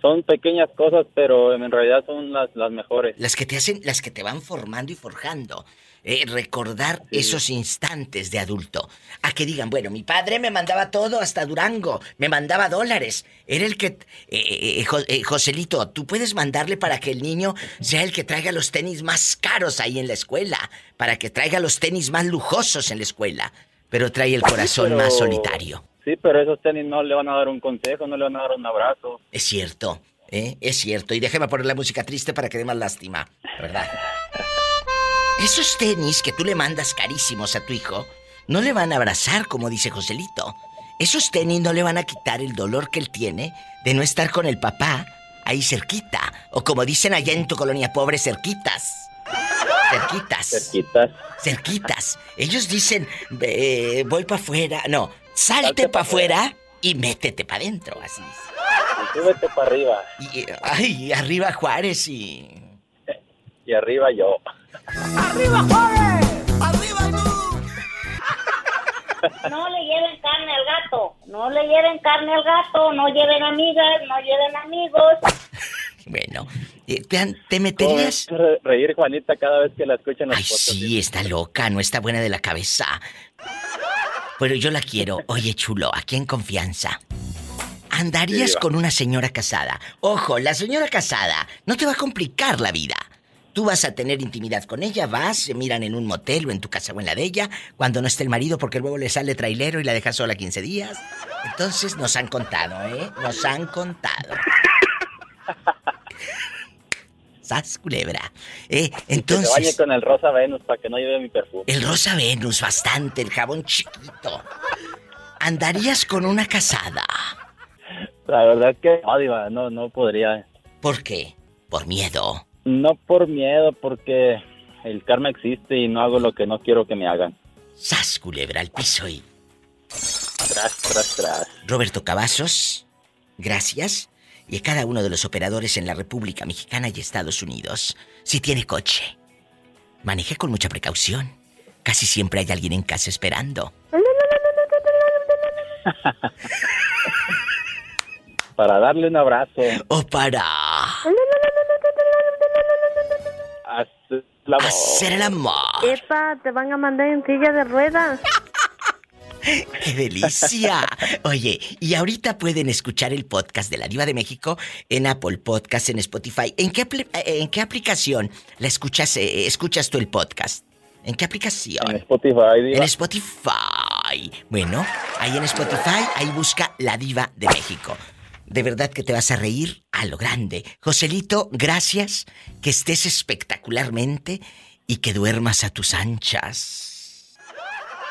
son pequeñas cosas, pero en realidad son las, las mejores. Las que te hacen, las que te van formando y forjando. Eh, recordar esos instantes de adulto. A que digan, bueno, mi padre me mandaba todo hasta Durango, me mandaba dólares. Era el que... eh, eh, eh, Joselito, tú puedes mandarle para que el niño sea el que traiga los tenis más caros ahí en la escuela, para que traiga los tenis más lujosos en la escuela, pero trae el corazón pero- más solitario. Sí, pero esos tenis no le van a dar un consejo, no le van a dar un abrazo. Es cierto, ¿eh? Es cierto. Y déjeme poner la música triste para que dé más lástima, ¿verdad? *laughs* Esos tenis que tú le mandas carísimos a tu hijo, no le van a abrazar, como dice Joselito. Esos tenis no le van a quitar el dolor que él tiene de no estar con el papá ahí cerquita. O como dicen allá en tu colonia pobre, cerquitas. Cerquitas. Cerquitas. Cerquitas. Ellos dicen, voy para afuera. No, salte, para afuera y métete para adentro, así. Y súbete para arriba. Y, ay, arriba Juárez y... *laughs* Y arriba yo. ¡Arriba Juárez! ¡Arriba tú! *laughs* No le lleven carne al gato. No le lleven carne al gato. No lleven amigas, no lleven amigos. *laughs* Bueno, eh, ¿te, meterías? reír Juanita cada vez que la escuchan Ay, sí, está loca, no está buena de la cabeza. Pero yo la quiero. Oye, chulo, aquí en confianza. ¿Andarías con una señora casada? Ojo, la señora casada no te va a complicar la vida. Tú vas a tener intimidad con ella, vas, se miran en un motel o en tu casa o en la de ella, cuando no esté el marido porque luego le sale trailero y la deja sola 15 días. Entonces nos han contado, ¿eh? Nos han contado. Sas culebra. Eh, entonces. Que con el rosa Venus para que no lleve mi perfume. El rosa Venus, bastante, el jabón chiquito. ¿Andarías con una casada? La verdad que no, no, no podría. ¿Por qué? ¿Por miedo? No por miedo, porque el karma existe y no hago lo que no quiero que me hagan. Sas culebra al piso y. Tras, tras, tras. Roberto Cavazos, gracias y a cada uno de los operadores en la República Mexicana y Estados Unidos. Si tiene coche, maneje con mucha precaución. Casi siempre hay alguien en casa esperando. *laughs* para darle un abrazo. O para... Hacer el amor. Hacer el amor. Epa, te van a mandar en silla de ruedas. *laughs* ¡Qué delicia! Oye, y ahorita pueden escuchar el podcast de la Diva de México en Apple Podcast, en Spotify. ¿En qué, en qué aplicación la escuchas, eh, escuchas tú el podcast? ¿En qué aplicación? En Spotify, Diva. En Spotify. Bueno, ahí en Spotify, ahí busca La Diva de México. De verdad que te vas a reír a lo grande. Joselito, gracias. Que estés espectacularmente y que duermas a tus anchas.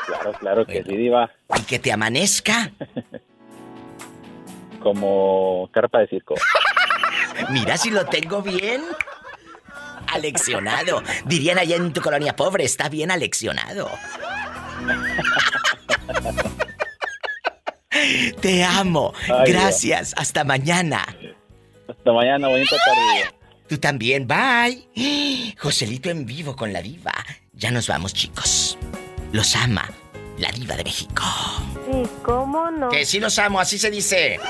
Claro, claro que sí, Diva. ¿Y que te amanezca? *laughs* Como carpa de circo. *laughs* Mira si lo tengo bien. Aleccionado. Dirían allá en tu colonia pobre, está bien aleccionado. *laughs* *laughs* Te amo. Gracias. Hasta mañana. Hasta mañana, bonita tarde. Tú también. Bye. *gasps* Joselito en vivo con la diva. Ya nos vamos, chicos. Los ama la diva de México. ¿Y cómo no? Que sí los amo, así se dice. *laughs*